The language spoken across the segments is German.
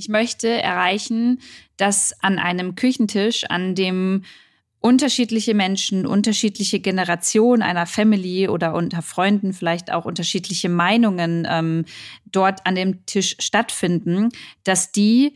Ich möchte erreichen, dass an einem Küchentisch, an dem unterschiedliche Menschen, unterschiedliche Generationen einer Family oder unter Freunden vielleicht auch unterschiedliche Meinungen ähm, dort an dem Tisch stattfinden, dass die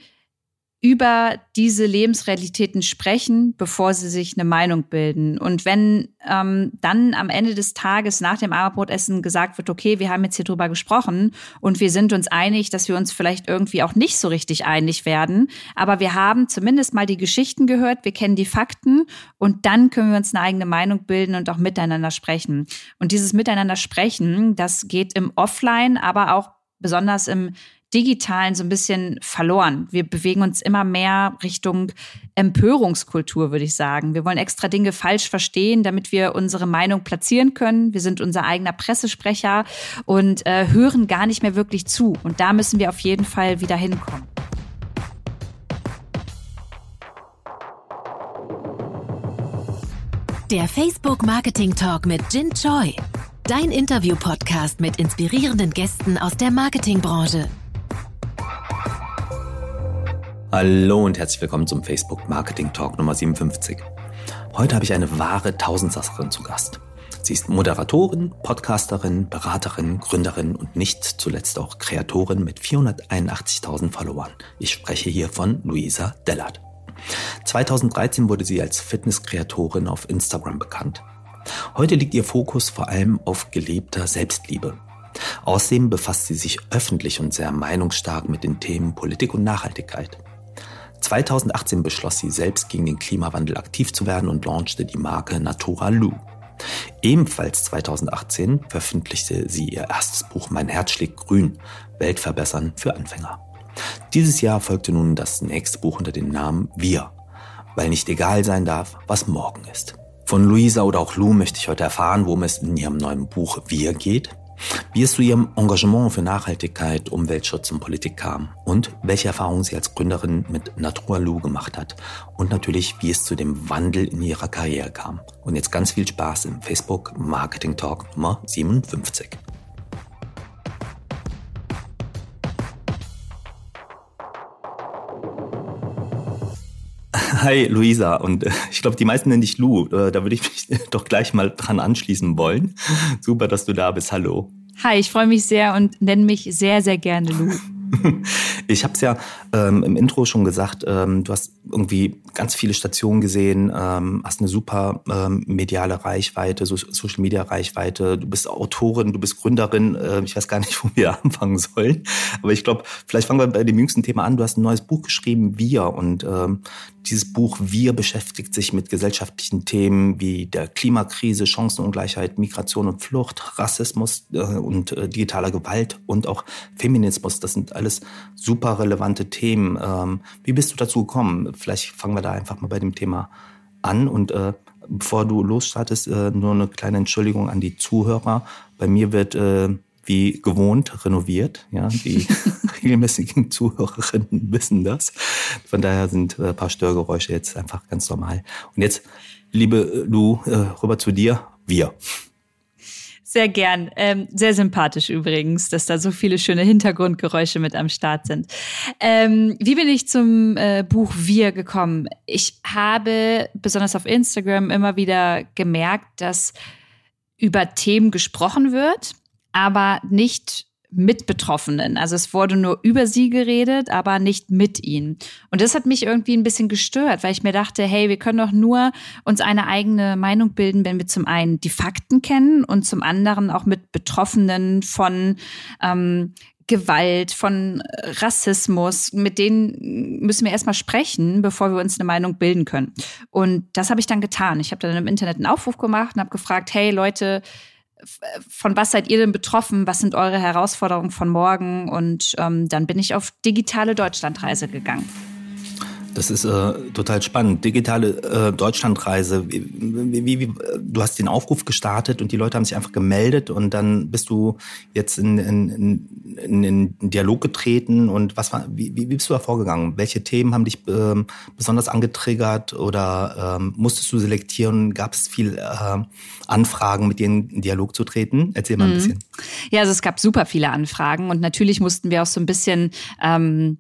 über diese Lebensrealitäten sprechen, bevor sie sich eine Meinung bilden. Und wenn ähm, dann am Ende des Tages nach dem Abendbrotessen gesagt wird, okay, wir haben jetzt hier drüber gesprochen und wir sind uns einig, dass wir uns vielleicht irgendwie auch nicht so richtig einig werden, aber wir haben zumindest mal die Geschichten gehört, wir kennen die Fakten und dann können wir uns eine eigene Meinung bilden und auch miteinander sprechen. Und dieses Miteinander sprechen, das geht im Offline, aber auch besonders im Digitalen so ein bisschen verloren. Wir bewegen uns immer mehr Richtung Empörungskultur, würde ich sagen. Wir wollen extra Dinge falsch verstehen, damit wir unsere Meinung platzieren können. Wir sind unser eigener Pressesprecher und äh, hören gar nicht mehr wirklich zu. Und da müssen wir auf jeden Fall wieder hinkommen. Der Facebook Marketing Talk mit Jin Choi. Dein Interview-Podcast mit inspirierenden Gästen aus der Marketingbranche. Hallo und herzlich willkommen zum Facebook Marketing Talk Nummer 57. Heute habe ich eine wahre Tausendsasserin zu Gast. Sie ist Moderatorin, Podcasterin, Beraterin, Gründerin und nicht zuletzt auch Kreatorin mit 481.000 Followern. Ich spreche hier von Luisa Dellert. 2013 wurde sie als Fitnesskreatorin auf Instagram bekannt. Heute liegt ihr Fokus vor allem auf gelebter Selbstliebe. Außerdem befasst sie sich öffentlich und sehr meinungsstark mit den Themen Politik und Nachhaltigkeit. 2018 beschloss sie selbst gegen den Klimawandel aktiv zu werden und launchte die Marke Natura Lu. Ebenfalls 2018 veröffentlichte sie ihr erstes Buch Mein Herz schlägt grün, Weltverbessern für Anfänger. Dieses Jahr folgte nun das nächste Buch unter dem Namen Wir, weil nicht egal sein darf, was morgen ist. Von Luisa oder auch Lou möchte ich heute erfahren, worum es in ihrem neuen Buch Wir geht, wie es zu ihrem Engagement für Nachhaltigkeit, Umweltschutz und Politik kam und welche Erfahrungen sie als Gründerin mit Natura Lu gemacht hat und natürlich, wie es zu dem Wandel in ihrer Karriere kam. Und jetzt ganz viel Spaß im Facebook Marketing Talk Nummer 57. Hi Luisa und äh, ich glaube, die meisten nennen dich Lu. Äh, da würde ich mich doch gleich mal dran anschließen wollen. Super, dass du da bist. Hallo. Hi, ich freue mich sehr und nenne mich sehr, sehr gerne Lu. Ich habe es ja ähm, im Intro schon gesagt, ähm, du hast irgendwie ganz viele Stationen gesehen, ähm, hast eine super ähm, mediale Reichweite, so Social Media Reichweite, du bist Autorin, du bist Gründerin, äh, ich weiß gar nicht, wo wir anfangen sollen, aber ich glaube, vielleicht fangen wir bei dem jüngsten Thema an. Du hast ein neues Buch geschrieben, Wir, und ähm, dieses Buch Wir beschäftigt sich mit gesellschaftlichen Themen wie der Klimakrise, Chancenungleichheit, Migration und Flucht, Rassismus äh, und äh, digitaler Gewalt und auch Feminismus. Das sind alles super relevante Themen. Ähm, wie bist du dazu gekommen? Vielleicht fangen wir da einfach mal bei dem Thema an und äh, bevor du losstartest, nur eine kleine Entschuldigung an die Zuhörer. Bei mir wird wie gewohnt renoviert. Ja, die regelmäßigen Zuhörerinnen wissen das. Von daher sind äh, ein paar Störgeräusche jetzt einfach ganz normal. Und jetzt, liebe Lu, äh, rüber zu dir. Wir. Sehr gern. Ähm, sehr sympathisch übrigens, dass da so viele schöne Hintergrundgeräusche mit am Start sind. Ähm, wie bin ich zum äh, Buch Wir gekommen? Ich habe besonders auf Instagram immer wieder gemerkt, dass über Themen gesprochen wird, aber nicht mit Betroffenen. Also es wurde nur über sie geredet, aber nicht mit ihnen. Und das hat mich irgendwie ein bisschen gestört, weil ich mir dachte, hey, wir können doch nur uns eine eigene Meinung bilden, wenn wir zum einen die Fakten kennen und zum anderen auch mit Betroffenen von ähm, Gewalt, von Rassismus, mit denen müssen wir erstmal sprechen, bevor wir uns eine Meinung bilden können. Und das habe ich dann getan. Ich habe dann im Internet einen Aufruf gemacht und habe gefragt, hey Leute, von was seid ihr denn betroffen? Was sind eure Herausforderungen von morgen? Und ähm, dann bin ich auf digitale Deutschlandreise gegangen. Das ist äh, total spannend. Digitale äh, Deutschlandreise. Wie, wie, wie, du hast den Aufruf gestartet und die Leute haben sich einfach gemeldet und dann bist du jetzt in, in, in, in den Dialog getreten und was war, wie, wie bist du da vorgegangen? Welche Themen haben dich ähm, besonders angetriggert oder ähm, musstest du selektieren? Gab es viel äh, Anfragen, mit denen in Dialog zu treten? Erzähl mal ein mhm. bisschen. Ja, also es gab super viele Anfragen und natürlich mussten wir auch so ein bisschen ähm,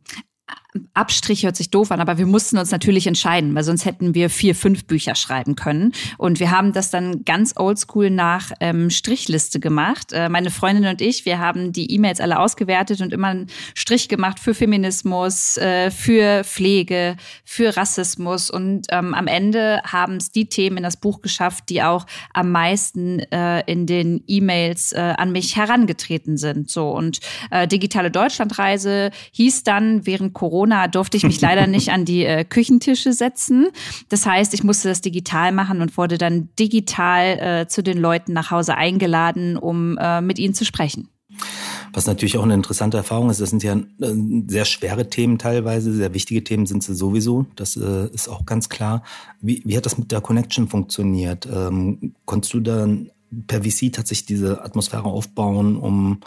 Abstrich hört sich doof an, aber wir mussten uns natürlich entscheiden, weil sonst hätten wir vier, fünf Bücher schreiben können. Und wir haben das dann ganz oldschool nach ähm, Strichliste gemacht. Äh, meine Freundin und ich, wir haben die E-Mails alle ausgewertet und immer einen Strich gemacht für Feminismus, äh, für Pflege, für Rassismus. Und ähm, am Ende haben es die Themen in das Buch geschafft, die auch am meisten äh, in den E-Mails äh, an mich herangetreten sind. So und äh, digitale Deutschlandreise hieß dann während Corona Corona durfte ich mich leider nicht an die äh, Küchentische setzen. Das heißt, ich musste das digital machen und wurde dann digital äh, zu den Leuten nach Hause eingeladen, um äh, mit ihnen zu sprechen. Was natürlich auch eine interessante Erfahrung ist, das sind ja äh, sehr schwere Themen teilweise, sehr wichtige Themen sind sie sowieso, das äh, ist auch ganz klar. Wie, wie hat das mit der Connection funktioniert? Ähm, konntest du dann per VC tatsächlich diese Atmosphäre aufbauen, um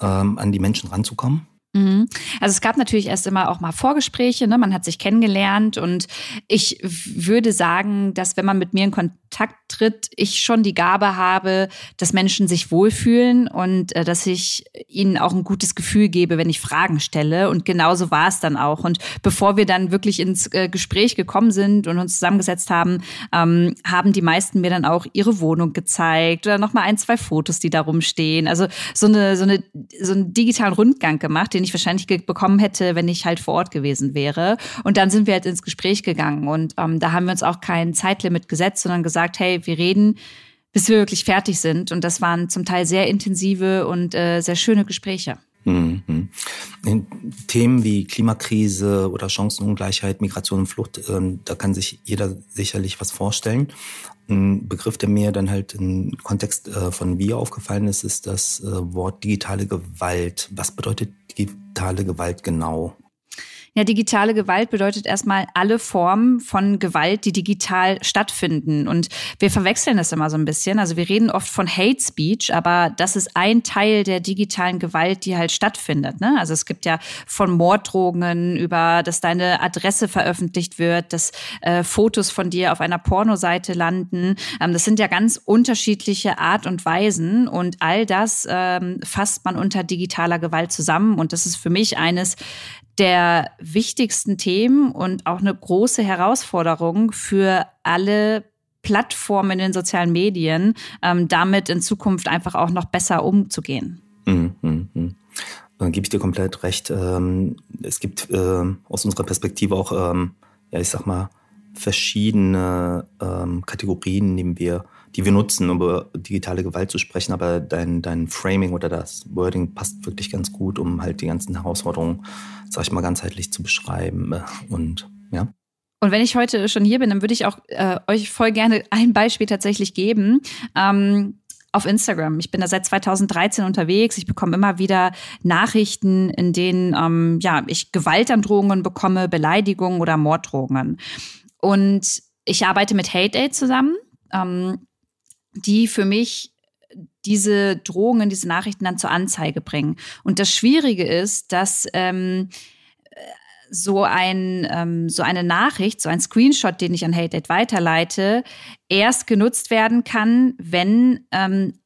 ähm, an die Menschen ranzukommen? Mhm. Also es gab natürlich erst immer auch mal Vorgespräche, ne? man hat sich kennengelernt und ich würde sagen, dass wenn man mit mir in Kontakt tritt, ich schon die Gabe habe, dass Menschen sich wohlfühlen und äh, dass ich ihnen auch ein gutes Gefühl gebe, wenn ich Fragen stelle und genauso war es dann auch. Und bevor wir dann wirklich ins äh, Gespräch gekommen sind und uns zusammengesetzt haben, ähm, haben die meisten mir dann auch ihre Wohnung gezeigt oder nochmal ein, zwei Fotos, die da rumstehen. Also so eine, so eine, so einen digitalen Rundgang gemacht, den ich wahrscheinlich bekommen hätte, wenn ich halt vor Ort gewesen wäre. Und dann sind wir halt ins Gespräch gegangen und ähm, da haben wir uns auch kein Zeitlimit gesetzt, sondern gesagt, hey, wir reden bis wir wirklich fertig sind. Und das waren zum Teil sehr intensive und äh, sehr schöne Gespräche. Mhm. Themen wie Klimakrise oder Chancenungleichheit, Migration und Flucht, äh, da kann sich jeder sicherlich was vorstellen. Ein Begriff, der mir dann halt im Kontext äh, von wir aufgefallen ist, ist das äh, Wort digitale Gewalt. Was bedeutet digitale Gewalt genau? Ja, digitale Gewalt bedeutet erstmal alle Formen von Gewalt, die digital stattfinden. Und wir verwechseln das immer so ein bisschen. Also wir reden oft von Hate Speech, aber das ist ein Teil der digitalen Gewalt, die halt stattfindet. Ne? Also es gibt ja von Morddrohungen über, dass deine Adresse veröffentlicht wird, dass äh, Fotos von dir auf einer Pornoseite landen. Ähm, das sind ja ganz unterschiedliche Art und Weisen. Und all das ähm, fasst man unter digitaler Gewalt zusammen. Und das ist für mich eines der wichtigsten Themen und auch eine große Herausforderung für alle Plattformen in den sozialen Medien, ähm, damit in Zukunft einfach auch noch besser umzugehen. Mhm, mh, mh. Dann gebe ich dir komplett recht. Ähm, es gibt äh, aus unserer Perspektive auch, ähm, ja, ich sag mal, verschiedene ähm, Kategorien, die wir, die wir nutzen, um über digitale Gewalt zu sprechen. Aber dein, dein Framing oder das Wording passt wirklich ganz gut, um halt die ganzen Herausforderungen, sag ich mal, ganzheitlich zu beschreiben. Und ja. Und wenn ich heute schon hier bin, dann würde ich auch äh, euch voll gerne ein Beispiel tatsächlich geben. Ähm, auf Instagram. Ich bin da seit 2013 unterwegs. Ich bekomme immer wieder Nachrichten, in denen ähm, ja, ich Gewaltandrohungen bekomme, Beleidigungen oder Morddrohungen. Und ich arbeite mit Hate Aid zusammen, ähm, die für mich diese Drohungen, diese Nachrichten dann zur Anzeige bringen. Und das Schwierige ist, dass ähm, so ein ähm, so eine Nachricht, so ein Screenshot, den ich an Hate Aid weiterleite, erst genutzt werden kann, wenn ähm,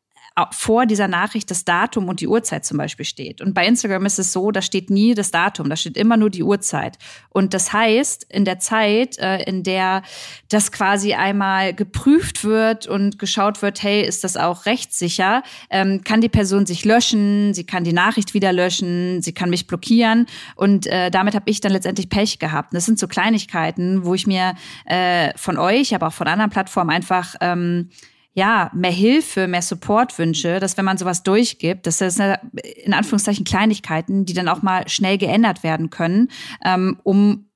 vor dieser Nachricht das Datum und die Uhrzeit zum Beispiel steht. Und bei Instagram ist es so, da steht nie das Datum, da steht immer nur die Uhrzeit. Und das heißt, in der Zeit, äh, in der das quasi einmal geprüft wird und geschaut wird, hey, ist das auch rechtssicher, ähm, kann die Person sich löschen, sie kann die Nachricht wieder löschen, sie kann mich blockieren. Und äh, damit habe ich dann letztendlich Pech gehabt. Und das sind so Kleinigkeiten, wo ich mir äh, von euch, aber auch von anderen Plattformen einfach ähm, ja, mehr Hilfe, mehr Support wünsche, dass wenn man sowas durchgibt, dass das in Anführungszeichen Kleinigkeiten, die dann auch mal schnell geändert werden können, ähm, um,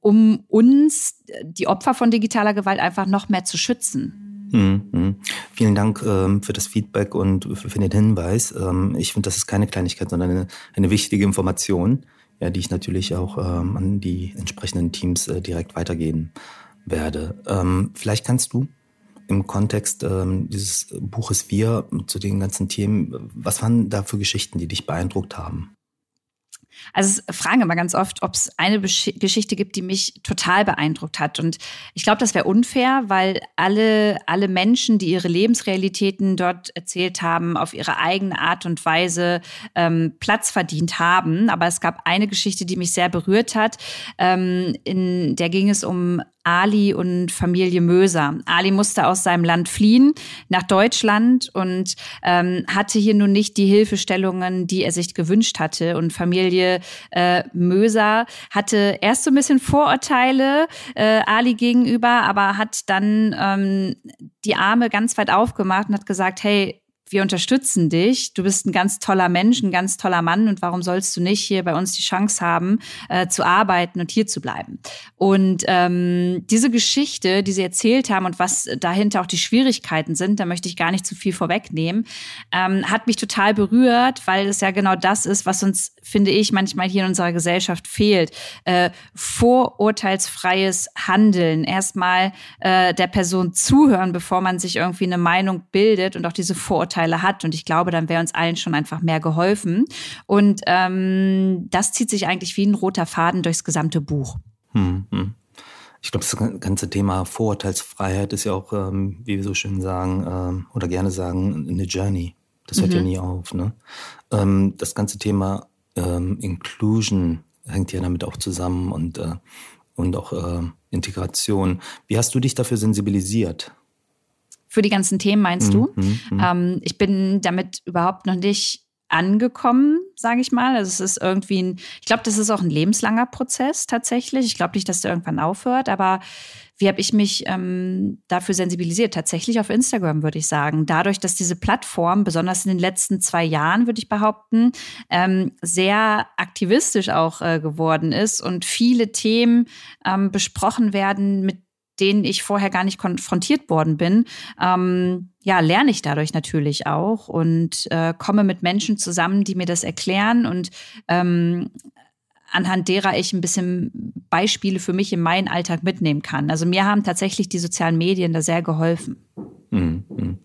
um uns, die Opfer von digitaler Gewalt, einfach noch mehr zu schützen. Mhm. Vielen Dank ähm, für das Feedback und für, für den Hinweis. Ähm, ich finde, das ist keine Kleinigkeit, sondern eine, eine wichtige Information, ja, die ich natürlich auch ähm, an die entsprechenden Teams äh, direkt weitergeben werde. Ähm, vielleicht kannst du im Kontext ähm, dieses Buches Wir zu den ganzen Themen, was waren da für Geschichten, die dich beeindruckt haben? Also es fragen immer ganz oft, ob es eine Besch Geschichte gibt, die mich total beeindruckt hat. Und ich glaube, das wäre unfair, weil alle, alle Menschen, die ihre Lebensrealitäten dort erzählt haben, auf ihre eigene Art und Weise ähm, Platz verdient haben. Aber es gab eine Geschichte, die mich sehr berührt hat. Ähm, in der ging es um Ali und Familie Möser. Ali musste aus seinem Land fliehen nach Deutschland und ähm, hatte hier nun nicht die Hilfestellungen, die er sich gewünscht hatte. Und Familie äh, Möser hatte erst so ein bisschen Vorurteile äh, Ali gegenüber, aber hat dann ähm, die Arme ganz weit aufgemacht und hat gesagt, hey, wir unterstützen dich. Du bist ein ganz toller Mensch, ein ganz toller Mann und warum sollst du nicht hier bei uns die Chance haben, äh, zu arbeiten und hier zu bleiben? Und ähm, diese Geschichte, die sie erzählt haben und was dahinter auch die Schwierigkeiten sind, da möchte ich gar nicht zu viel vorwegnehmen, ähm, hat mich total berührt, weil es ja genau das ist, was uns, finde ich, manchmal hier in unserer Gesellschaft fehlt. Äh, vorurteilsfreies Handeln. Erstmal äh, der Person zuhören, bevor man sich irgendwie eine Meinung bildet und auch diese Vorurteile Vorteile hat. Und ich glaube, dann wäre uns allen schon einfach mehr geholfen. Und ähm, das zieht sich eigentlich wie ein roter Faden durchs gesamte Buch. Hm, hm. Ich glaube, das ganze Thema Vorurteilsfreiheit ist ja auch, ähm, wie wir so schön sagen ähm, oder gerne sagen, eine Journey. Das hört mhm. ja nie auf. Ne? Ähm, das ganze Thema ähm, Inclusion hängt ja damit auch zusammen und, äh, und auch äh, Integration. Wie hast du dich dafür sensibilisiert? Für die ganzen Themen, meinst du? Mhm, mhm, ähm, ich bin damit überhaupt noch nicht angekommen, sage ich mal. Also es ist irgendwie ein, ich glaube, das ist auch ein lebenslanger Prozess tatsächlich. Ich glaube nicht, dass der irgendwann aufhört, aber wie habe ich mich ähm, dafür sensibilisiert? Tatsächlich auf Instagram, würde ich sagen. Dadurch, dass diese Plattform, besonders in den letzten zwei Jahren, würde ich behaupten, ähm, sehr aktivistisch auch äh, geworden ist und viele Themen ähm, besprochen werden, mit denen ich vorher gar nicht konfrontiert worden bin, ähm, ja, lerne ich dadurch natürlich auch und äh, komme mit Menschen zusammen, die mir das erklären und ähm, anhand derer ich ein bisschen Beispiele für mich in meinen Alltag mitnehmen kann. Also mir haben tatsächlich die sozialen Medien da sehr geholfen. Mhm, mhm.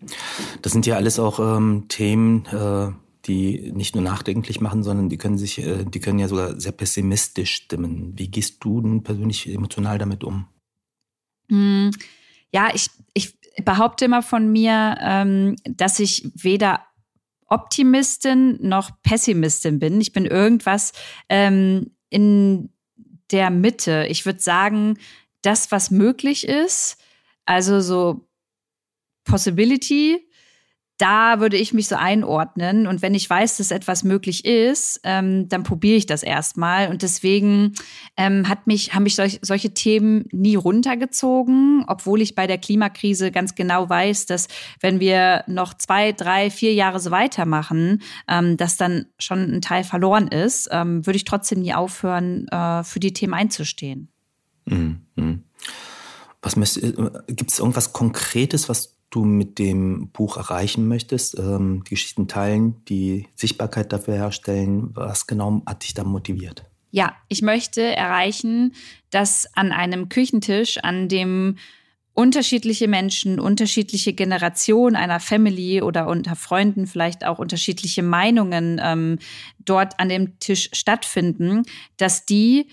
Das sind ja alles auch ähm, Themen, äh, die nicht nur nachdenklich machen, sondern die können sich, äh, die können ja sogar sehr pessimistisch stimmen. Wie gehst du denn persönlich emotional damit um? Hm, ja, ich, ich behaupte immer von mir, ähm, dass ich weder Optimistin noch Pessimistin bin. Ich bin irgendwas ähm, in der Mitte. Ich würde sagen, das, was möglich ist, also so Possibility da würde ich mich so einordnen. Und wenn ich weiß, dass etwas möglich ist, ähm, dann probiere ich das erstmal. Und deswegen ähm, hat mich, haben mich solch, solche Themen nie runtergezogen, obwohl ich bei der Klimakrise ganz genau weiß, dass wenn wir noch zwei, drei, vier Jahre so weitermachen, ähm, dass dann schon ein Teil verloren ist, ähm, würde ich trotzdem nie aufhören, äh, für die Themen einzustehen. Mhm. mhm. Äh, gibt es irgendwas Konkretes, was du mit dem Buch erreichen möchtest, ähm, die Geschichten teilen, die Sichtbarkeit dafür herstellen. Was genau hat dich da motiviert? Ja, ich möchte erreichen, dass an einem Küchentisch, an dem unterschiedliche Menschen, unterschiedliche Generationen einer Family oder unter Freunden vielleicht auch unterschiedliche Meinungen ähm, dort an dem Tisch stattfinden, dass die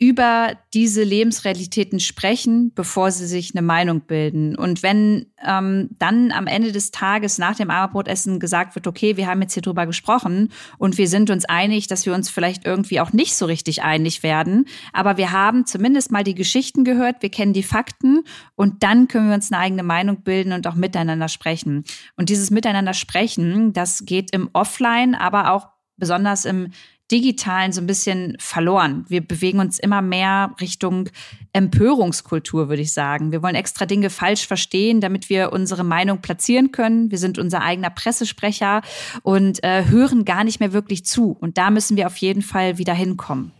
über diese Lebensrealitäten sprechen, bevor sie sich eine Meinung bilden. Und wenn ähm, dann am Ende des Tages nach dem Abendbrotessen gesagt wird, okay, wir haben jetzt hier drüber gesprochen und wir sind uns einig, dass wir uns vielleicht irgendwie auch nicht so richtig einig werden, aber wir haben zumindest mal die Geschichten gehört, wir kennen die Fakten und dann können wir uns eine eigene Meinung bilden und auch miteinander sprechen. Und dieses Miteinander sprechen, das geht im Offline, aber auch besonders im Digitalen so ein bisschen verloren. Wir bewegen uns immer mehr Richtung Empörungskultur, würde ich sagen. Wir wollen extra Dinge falsch verstehen, damit wir unsere Meinung platzieren können. Wir sind unser eigener Pressesprecher und äh, hören gar nicht mehr wirklich zu. Und da müssen wir auf jeden Fall wieder hinkommen.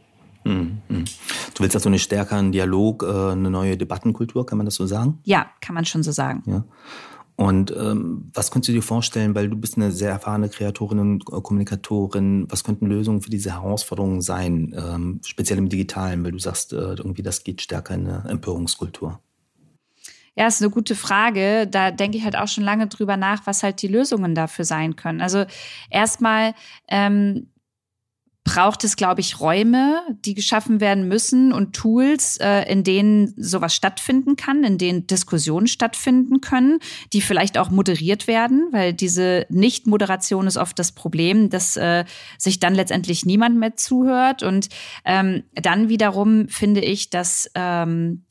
Hm, hm. Du willst also einen stärkeren Dialog, äh, eine neue Debattenkultur, kann man das so sagen? Ja, kann man schon so sagen. Ja. Und ähm, was könntest du dir vorstellen, weil du bist eine sehr erfahrene Kreatorin und Kommunikatorin, was könnten Lösungen für diese Herausforderungen sein, ähm, speziell im Digitalen, weil du sagst, äh, irgendwie das geht stärker in eine Empörungskultur? Ja, ist eine gute Frage. Da denke ich halt auch schon lange drüber nach, was halt die Lösungen dafür sein können. Also erstmal ähm, braucht es, glaube ich, Räume, die geschaffen werden müssen und Tools, äh, in denen sowas stattfinden kann, in denen Diskussionen stattfinden können, die vielleicht auch moderiert werden, weil diese Nicht-Moderation ist oft das Problem, dass äh, sich dann letztendlich niemand mehr zuhört. Und ähm, dann wiederum finde ich, dass ähm,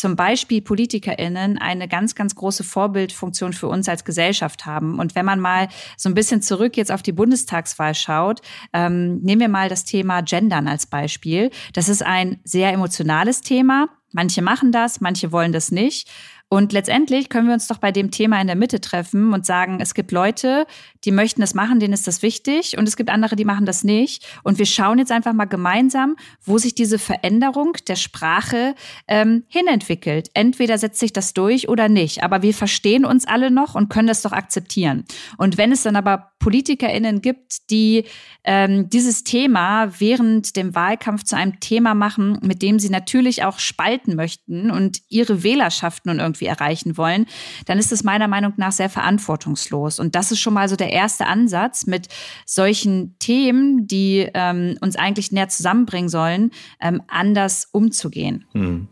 zum Beispiel PolitikerInnen eine ganz, ganz große Vorbildfunktion für uns als Gesellschaft haben. Und wenn man mal so ein bisschen zurück jetzt auf die Bundestagswahl schaut, ähm, nehmen wir mal das Thema Gendern als Beispiel. Das ist ein sehr emotionales Thema. Manche machen das, manche wollen das nicht. Und letztendlich können wir uns doch bei dem Thema in der Mitte treffen und sagen, es gibt Leute, die möchten das machen, denen ist das wichtig. Und es gibt andere, die machen das nicht. Und wir schauen jetzt einfach mal gemeinsam, wo sich diese Veränderung der Sprache ähm, hinentwickelt. Entweder setzt sich das durch oder nicht. Aber wir verstehen uns alle noch und können das doch akzeptieren. Und wenn es dann aber PolitikerInnen gibt, die ähm, dieses Thema während dem Wahlkampf zu einem Thema machen, mit dem sie natürlich auch spalten möchten und ihre Wählerschaften und irgendwie erreichen wollen, dann ist es meiner Meinung nach sehr verantwortungslos. Und das ist schon mal so der erste Ansatz mit solchen Themen, die ähm, uns eigentlich näher zusammenbringen sollen, ähm, anders umzugehen. Hm.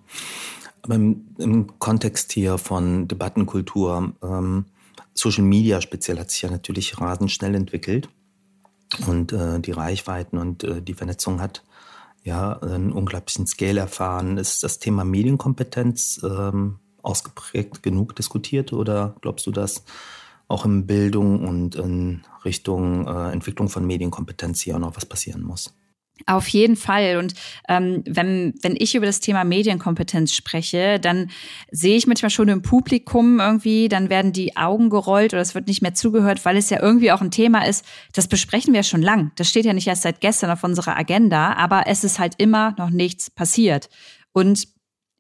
Aber im, im, Kontext hier von Debattenkultur, ähm, Social Media speziell hat sich ja natürlich rasend schnell entwickelt und äh, die Reichweiten und äh, die Vernetzung hat ja einen unglaublichen Scale erfahren. Ist das Thema Medienkompetenz ähm, ausgeprägt genug diskutiert oder glaubst du, dass auch in Bildung und in Richtung äh, Entwicklung von Medienkompetenz hier auch noch was passieren muss? Auf jeden Fall. Und ähm, wenn, wenn ich über das Thema Medienkompetenz spreche, dann sehe ich manchmal schon im Publikum irgendwie, dann werden die Augen gerollt oder es wird nicht mehr zugehört, weil es ja irgendwie auch ein Thema ist, das besprechen wir schon lang. Das steht ja nicht erst seit gestern auf unserer Agenda, aber es ist halt immer noch nichts passiert. Und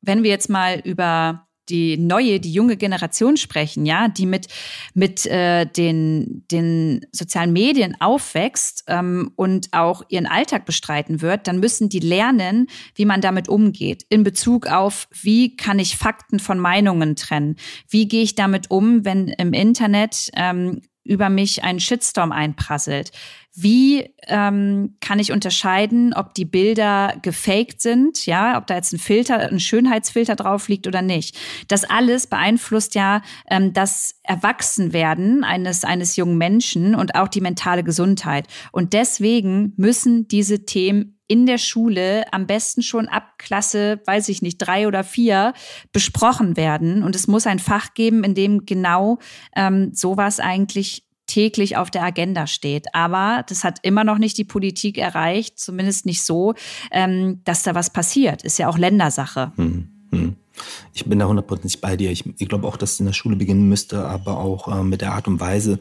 wenn wir jetzt mal über die neue, die junge Generation sprechen, ja, die mit mit äh, den den sozialen Medien aufwächst ähm, und auch ihren Alltag bestreiten wird, dann müssen die lernen, wie man damit umgeht in Bezug auf, wie kann ich Fakten von Meinungen trennen, wie gehe ich damit um, wenn im Internet ähm, über mich ein Shitstorm einprasselt. Wie ähm, kann ich unterscheiden, ob die Bilder gefaked sind, ja, ob da jetzt ein Filter, ein Schönheitsfilter drauf liegt oder nicht? Das alles beeinflusst ja ähm, das Erwachsenwerden eines eines jungen Menschen und auch die mentale Gesundheit. Und deswegen müssen diese Themen in der Schule am besten schon ab Klasse, weiß ich nicht, drei oder vier besprochen werden. Und es muss ein Fach geben, in dem genau ähm, sowas eigentlich täglich auf der Agenda steht. Aber das hat immer noch nicht die Politik erreicht, zumindest nicht so, ähm, dass da was passiert. Ist ja auch Ländersache. Hm, hm. Ich bin da hundertprozentig bei dir. Ich, ich glaube auch, dass es in der Schule beginnen müsste, aber auch äh, mit der Art und Weise,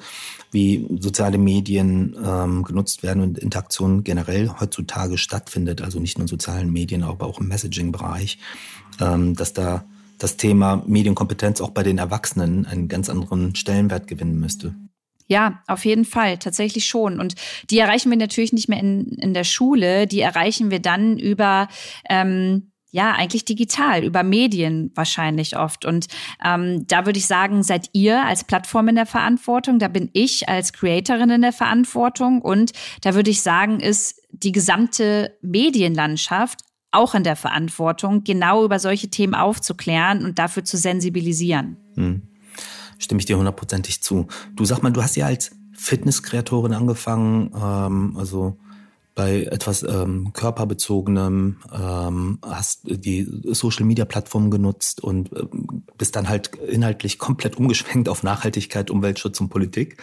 wie soziale Medien ähm, genutzt werden und Interaktion generell heutzutage stattfindet. Also nicht nur in sozialen Medien, aber auch im Messaging-Bereich, ähm, dass da das Thema Medienkompetenz auch bei den Erwachsenen einen ganz anderen Stellenwert gewinnen müsste. Ja, auf jeden Fall, tatsächlich schon. Und die erreichen wir natürlich nicht mehr in, in der Schule, die erreichen wir dann über ähm, ja, eigentlich digital, über Medien wahrscheinlich oft. Und ähm, da würde ich sagen, seid ihr als Plattform in der Verantwortung, da bin ich als Creatorin in der Verantwortung und da würde ich sagen, ist die gesamte Medienlandschaft auch in der Verantwortung, genau über solche Themen aufzuklären und dafür zu sensibilisieren. Hm stimme ich dir hundertprozentig zu. Du sag mal, du hast ja als Fitnesskreatorin angefangen, ähm, also bei etwas ähm, körperbezogenem, ähm, hast die Social Media Plattform genutzt und äh, bist dann halt inhaltlich komplett umgeschwenkt auf Nachhaltigkeit, Umweltschutz und Politik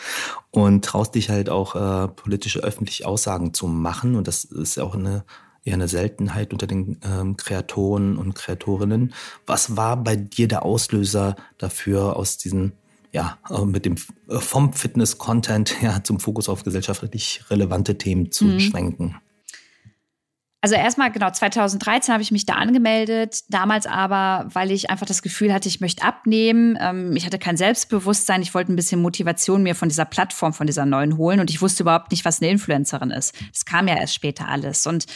und traust dich halt auch äh, politische öffentliche Aussagen zu machen und das ist ja auch eine eher eine Seltenheit unter den ähm, Kreatoren und Kreatorinnen. Was war bei dir der Auslöser dafür, aus diesen ja, äh, mit dem äh, vom Fitness-Content ja, zum Fokus auf gesellschaftlich relevante Themen zu mhm. schwenken. Also erstmal genau 2013 habe ich mich da angemeldet, damals aber, weil ich einfach das Gefühl hatte, ich möchte abnehmen. Ähm, ich hatte kein Selbstbewusstsein, ich wollte ein bisschen Motivation mir von dieser Plattform, von dieser neuen holen und ich wusste überhaupt nicht, was eine Influencerin ist. Das kam ja erst später alles und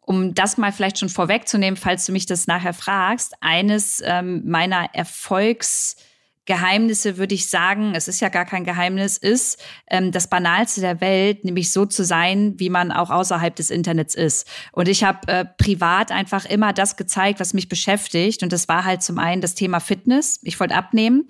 um das mal vielleicht schon vorwegzunehmen, falls du mich das nachher fragst, eines ähm, meiner Erfolgs Geheimnisse würde ich sagen, es ist ja gar kein Geheimnis, ist ähm, das Banalste der Welt, nämlich so zu sein, wie man auch außerhalb des Internets ist. Und ich habe äh, privat einfach immer das gezeigt, was mich beschäftigt. Und das war halt zum einen das Thema Fitness. Ich wollte abnehmen.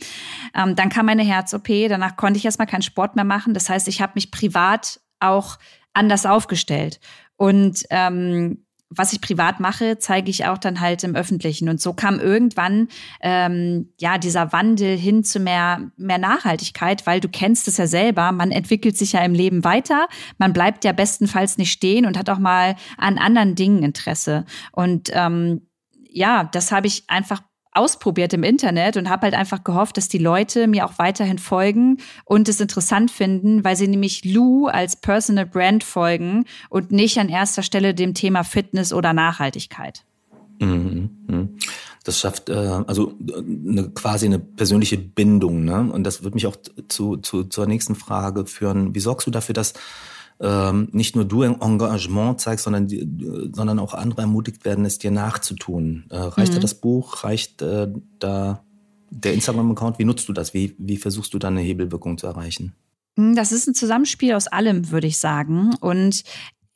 Ähm, dann kam meine Herz-OP. Danach konnte ich erstmal keinen Sport mehr machen. Das heißt, ich habe mich privat auch anders aufgestellt. Und ähm, was ich privat mache, zeige ich auch dann halt im Öffentlichen. Und so kam irgendwann ähm, ja dieser Wandel hin zu mehr, mehr Nachhaltigkeit, weil du kennst es ja selber, man entwickelt sich ja im Leben weiter, man bleibt ja bestenfalls nicht stehen und hat auch mal an anderen Dingen Interesse. Und ähm, ja, das habe ich einfach ausprobiert im Internet und habe halt einfach gehofft, dass die Leute mir auch weiterhin folgen und es interessant finden, weil sie nämlich Lou als Personal Brand folgen und nicht an erster Stelle dem Thema Fitness oder Nachhaltigkeit. Mhm, mhm. Das schafft äh, also eine, quasi eine persönliche Bindung, ne? Und das wird mich auch zu, zu zur nächsten Frage führen. Wie sorgst du dafür, dass ähm, nicht nur du Engagement zeigst, sondern, die, sondern auch andere ermutigt werden, es dir nachzutun. Äh, reicht mhm. da das Buch? Reicht äh, da der Instagram-Account? Wie nutzt du das? Wie, wie versuchst du da eine Hebelwirkung zu erreichen? Hm, das ist ein Zusammenspiel aus allem, würde ich sagen. Und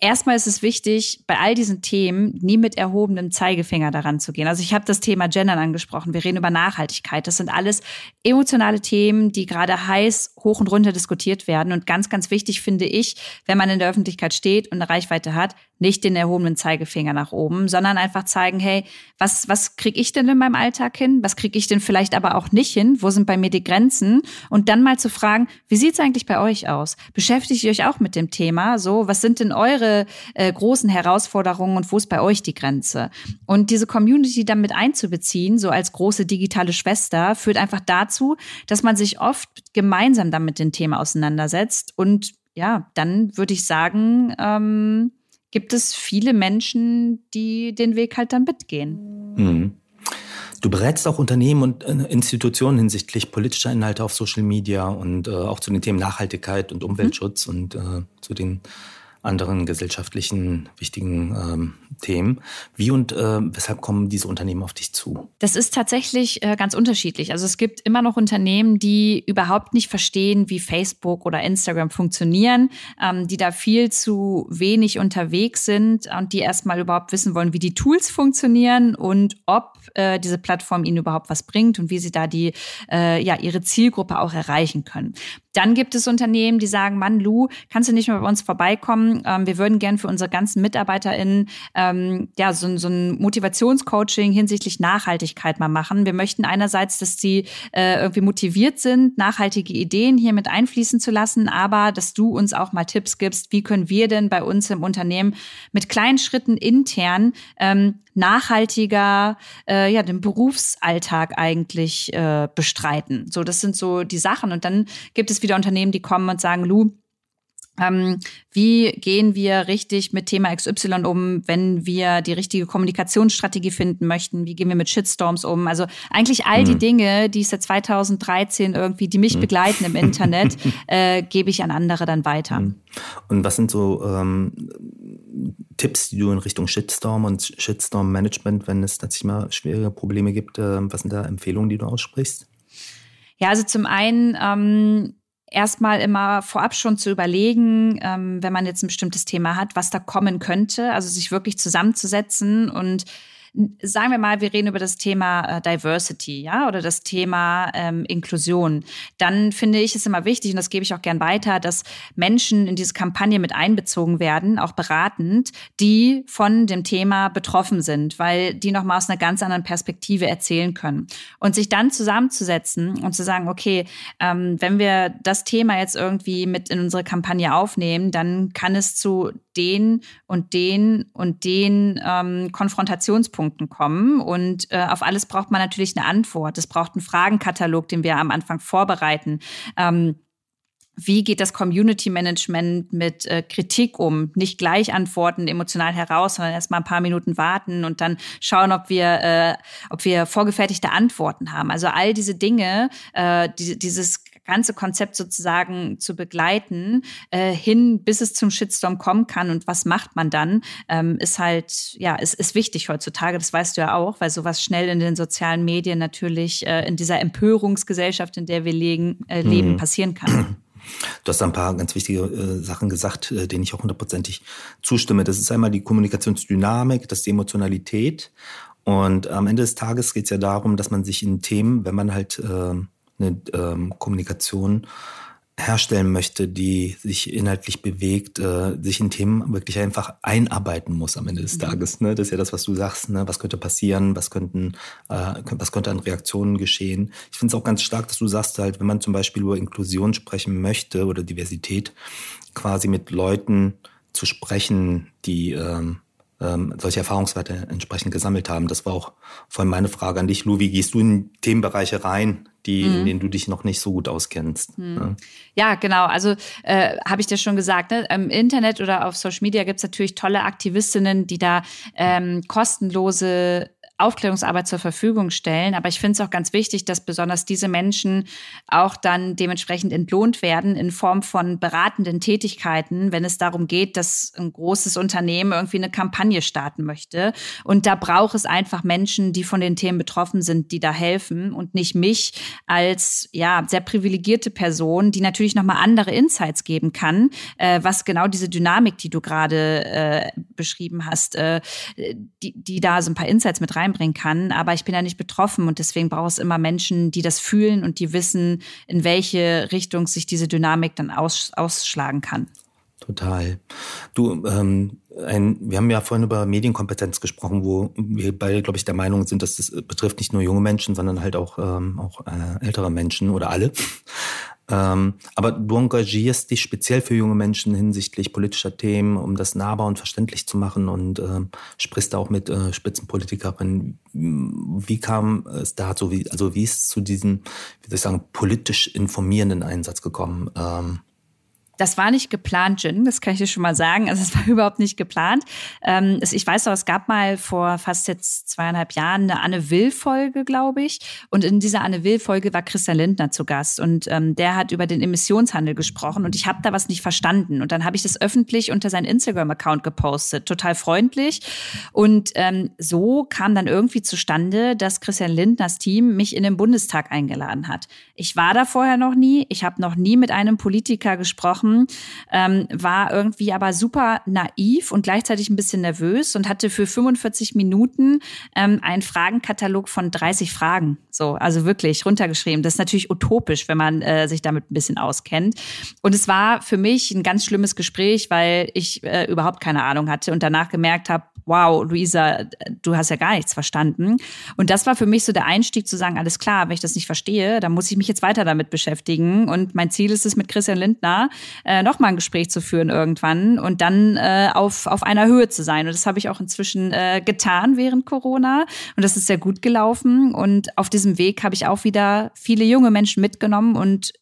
Erstmal ist es wichtig, bei all diesen Themen nie mit erhobenem Zeigefinger daran zu gehen. Also ich habe das Thema Gendern angesprochen. Wir reden über Nachhaltigkeit. Das sind alles emotionale Themen, die gerade heiß hoch und runter diskutiert werden. Und ganz, ganz wichtig finde ich, wenn man in der Öffentlichkeit steht und eine Reichweite hat, nicht den erhobenen Zeigefinger nach oben, sondern einfach zeigen, hey, was, was kriege ich denn in meinem Alltag hin? Was kriege ich denn vielleicht aber auch nicht hin? Wo sind bei mir die Grenzen? Und dann mal zu fragen, wie sieht's eigentlich bei euch aus? Beschäftigt ihr euch auch mit dem Thema? So, was sind denn eure äh, großen Herausforderungen und wo ist bei euch die Grenze? Und diese Community dann mit einzubeziehen, so als große digitale Schwester, führt einfach dazu, dass man sich oft gemeinsam dann mit dem Thema auseinandersetzt und ja, dann würde ich sagen, ähm, gibt es viele Menschen, die den Weg halt dann mitgehen. Mhm. Du berätst auch Unternehmen und äh, Institutionen hinsichtlich politischer Inhalte auf Social Media und äh, auch zu den Themen Nachhaltigkeit und Umweltschutz mhm. und äh, zu den anderen gesellschaftlichen wichtigen ähm, Themen. Wie und äh, weshalb kommen diese Unternehmen auf dich zu? Das ist tatsächlich äh, ganz unterschiedlich. Also es gibt immer noch Unternehmen, die überhaupt nicht verstehen, wie Facebook oder Instagram funktionieren, ähm, die da viel zu wenig unterwegs sind und die erstmal überhaupt wissen wollen, wie die Tools funktionieren und ob äh, diese Plattform ihnen überhaupt was bringt und wie sie da die äh, ja ihre Zielgruppe auch erreichen können. Dann gibt es Unternehmen, die sagen, Mann, Lou, kannst du nicht mehr bei uns vorbeikommen? Ähm, wir würden gern für unsere ganzen MitarbeiterInnen ähm, ja, so, so ein Motivationscoaching hinsichtlich Nachhaltigkeit mal machen. Wir möchten einerseits, dass sie äh, irgendwie motiviert sind, nachhaltige Ideen hier mit einfließen zu lassen, aber dass du uns auch mal Tipps gibst, wie können wir denn bei uns im Unternehmen mit kleinen Schritten intern ähm, nachhaltiger äh, ja den Berufsalltag eigentlich äh, bestreiten. So, das sind so die Sachen. Und dann gibt es wieder Unternehmen, die kommen und sagen, Lu, ähm, wie gehen wir richtig mit Thema XY um, wenn wir die richtige Kommunikationsstrategie finden möchten? Wie gehen wir mit Shitstorms um? Also eigentlich all mhm. die Dinge, die es seit 2013 irgendwie, die mich mhm. begleiten im Internet, äh, gebe ich an andere dann weiter. Mhm. Und was sind so ähm, Tipps, die du in Richtung Shitstorm und Shitstorm-Management, wenn es tatsächlich mal schwere Probleme gibt, äh, was sind da Empfehlungen, die du aussprichst? Ja, also zum einen ähm, erstmal immer vorab schon zu überlegen, ähm, wenn man jetzt ein bestimmtes Thema hat, was da kommen könnte. Also sich wirklich zusammenzusetzen und sagen wir mal, wir reden über das Thema äh, Diversity, ja, oder das Thema ähm, Inklusion, dann finde ich es immer wichtig, und das gebe ich auch gern weiter, dass Menschen in diese Kampagne mit einbezogen werden, auch beratend, die von dem Thema betroffen sind, weil die nochmal aus einer ganz anderen Perspektive erzählen können. Und sich dann zusammenzusetzen und zu sagen, okay, ähm, wenn wir das Thema jetzt irgendwie mit in unsere Kampagne aufnehmen, dann kann es zu den und den und den ähm, Konfrontationspunkten kommen. Und äh, auf alles braucht man natürlich eine Antwort. Es braucht einen Fragenkatalog, den wir am Anfang vorbereiten. Ähm, wie geht das Community Management mit äh, Kritik um? Nicht gleich antworten, emotional heraus, sondern erst mal ein paar Minuten warten und dann schauen, ob wir, äh, ob wir vorgefertigte Antworten haben. Also all diese Dinge, äh, die, dieses ganze Konzept sozusagen zu begleiten, äh, hin, bis es zum Shitstorm kommen kann und was macht man dann, ähm, ist halt, ja, ist, ist wichtig heutzutage, das weißt du ja auch, weil sowas schnell in den sozialen Medien natürlich äh, in dieser Empörungsgesellschaft, in der wir legen, äh, leben, mhm. passieren kann. Du hast ein paar ganz wichtige äh, Sachen gesagt, äh, denen ich auch hundertprozentig zustimme. Das ist einmal die Kommunikationsdynamik, das ist die Emotionalität. Und am Ende des Tages geht es ja darum, dass man sich in Themen, wenn man halt äh, eine ähm, Kommunikation herstellen möchte, die sich inhaltlich bewegt, äh, sich in Themen wirklich einfach einarbeiten muss am Ende des mhm. Tages. Ne? Das ist ja das, was du sagst. Ne? Was könnte passieren? Was könnten, äh, was könnte an Reaktionen geschehen? Ich finde es auch ganz stark, dass du sagst halt, wenn man zum Beispiel über Inklusion sprechen möchte oder Diversität, quasi mit Leuten zu sprechen, die ähm, ähm, solche Erfahrungswerte entsprechend gesammelt haben. Das war auch vorhin meine Frage an dich, Lou. Wie gehst du in Themenbereiche rein, die, mhm. in denen du dich noch nicht so gut auskennst? Mhm. Ja. ja. genau. Also äh, habe ich dir schon gesagt, ne? im Internet oder auf Social Media gibt es natürlich tolle Aktivistinnen, die da ähm, kostenlose Aufklärungsarbeit zur Verfügung stellen. Aber ich finde es auch ganz wichtig, dass besonders diese Menschen auch dann dementsprechend entlohnt werden in Form von beratenden Tätigkeiten, wenn es darum geht, dass ein großes Unternehmen irgendwie eine Kampagne starten möchte. Und da braucht es einfach Menschen, die von den Themen betroffen sind, die da helfen und nicht mich als ja sehr privilegierte Person, die natürlich noch mal andere Insights geben kann, äh, was genau diese Dynamik, die du gerade äh, beschrieben hast, äh, die, die da so ein paar Insights mit rein reinbringen kann. Aber ich bin ja nicht betroffen und deswegen braucht es immer Menschen, die das fühlen und die wissen, in welche Richtung sich diese Dynamik dann aus, ausschlagen kann. Total. Du, ähm, ein, wir haben ja vorhin über Medienkompetenz gesprochen, wo wir beide, glaube ich, der Meinung sind, dass das betrifft nicht nur junge Menschen, sondern halt auch, ähm, auch äh, ältere Menschen oder alle. Ähm, aber du engagierst dich speziell für junge Menschen hinsichtlich politischer Themen, um das nahbar und verständlich zu machen und ähm, sprichst da auch mit äh, Spitzenpolitikerinnen. Wie kam es dazu? Wie, also wie ist es zu diesem, wie soll ich sagen, politisch informierenden Einsatz gekommen? Ähm, das war nicht geplant, Jin, das kann ich dir schon mal sagen. Also es war überhaupt nicht geplant. Ähm, ich weiß auch, es gab mal vor fast jetzt zweieinhalb Jahren eine Anne Will-Folge, glaube ich. Und in dieser Anne Will-Folge war Christian Lindner zu Gast. Und ähm, der hat über den Emissionshandel gesprochen. Und ich habe da was nicht verstanden. Und dann habe ich das öffentlich unter seinen Instagram-Account gepostet. Total freundlich. Und ähm, so kam dann irgendwie zustande, dass Christian Lindners Team mich in den Bundestag eingeladen hat. Ich war da vorher noch nie. Ich habe noch nie mit einem Politiker gesprochen gesprochen, ähm, war irgendwie aber super naiv und gleichzeitig ein bisschen nervös und hatte für 45 Minuten ähm, einen Fragenkatalog von 30 Fragen. So, also wirklich runtergeschrieben. Das ist natürlich utopisch, wenn man äh, sich damit ein bisschen auskennt. Und es war für mich ein ganz schlimmes Gespräch, weil ich äh, überhaupt keine Ahnung hatte und danach gemerkt habe, wow, Luisa, du hast ja gar nichts verstanden. Und das war für mich so der Einstieg zu sagen, alles klar, wenn ich das nicht verstehe, dann muss ich mich jetzt weiter damit beschäftigen. Und mein Ziel ist es, mit Christian Lindner äh, nochmal ein Gespräch zu führen irgendwann und dann äh, auf, auf einer Höhe zu sein. Und das habe ich auch inzwischen äh, getan während Corona. Und das ist sehr gut gelaufen. Und auf diesem Weg habe ich auch wieder viele junge Menschen mitgenommen und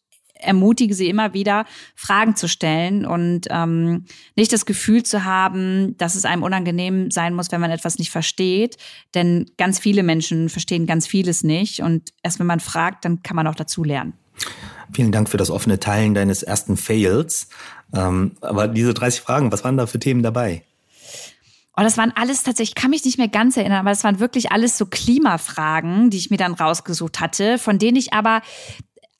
ermutige sie immer wieder, Fragen zu stellen und ähm, nicht das Gefühl zu haben, dass es einem unangenehm sein muss, wenn man etwas nicht versteht. Denn ganz viele Menschen verstehen ganz vieles nicht. Und erst wenn man fragt, dann kann man auch dazu lernen. Vielen Dank für das offene Teilen deines ersten Fails. Ähm, aber diese 30 Fragen, was waren da für Themen dabei? Oh, das waren alles tatsächlich, ich kann mich nicht mehr ganz erinnern, aber das waren wirklich alles so Klimafragen, die ich mir dann rausgesucht hatte, von denen ich aber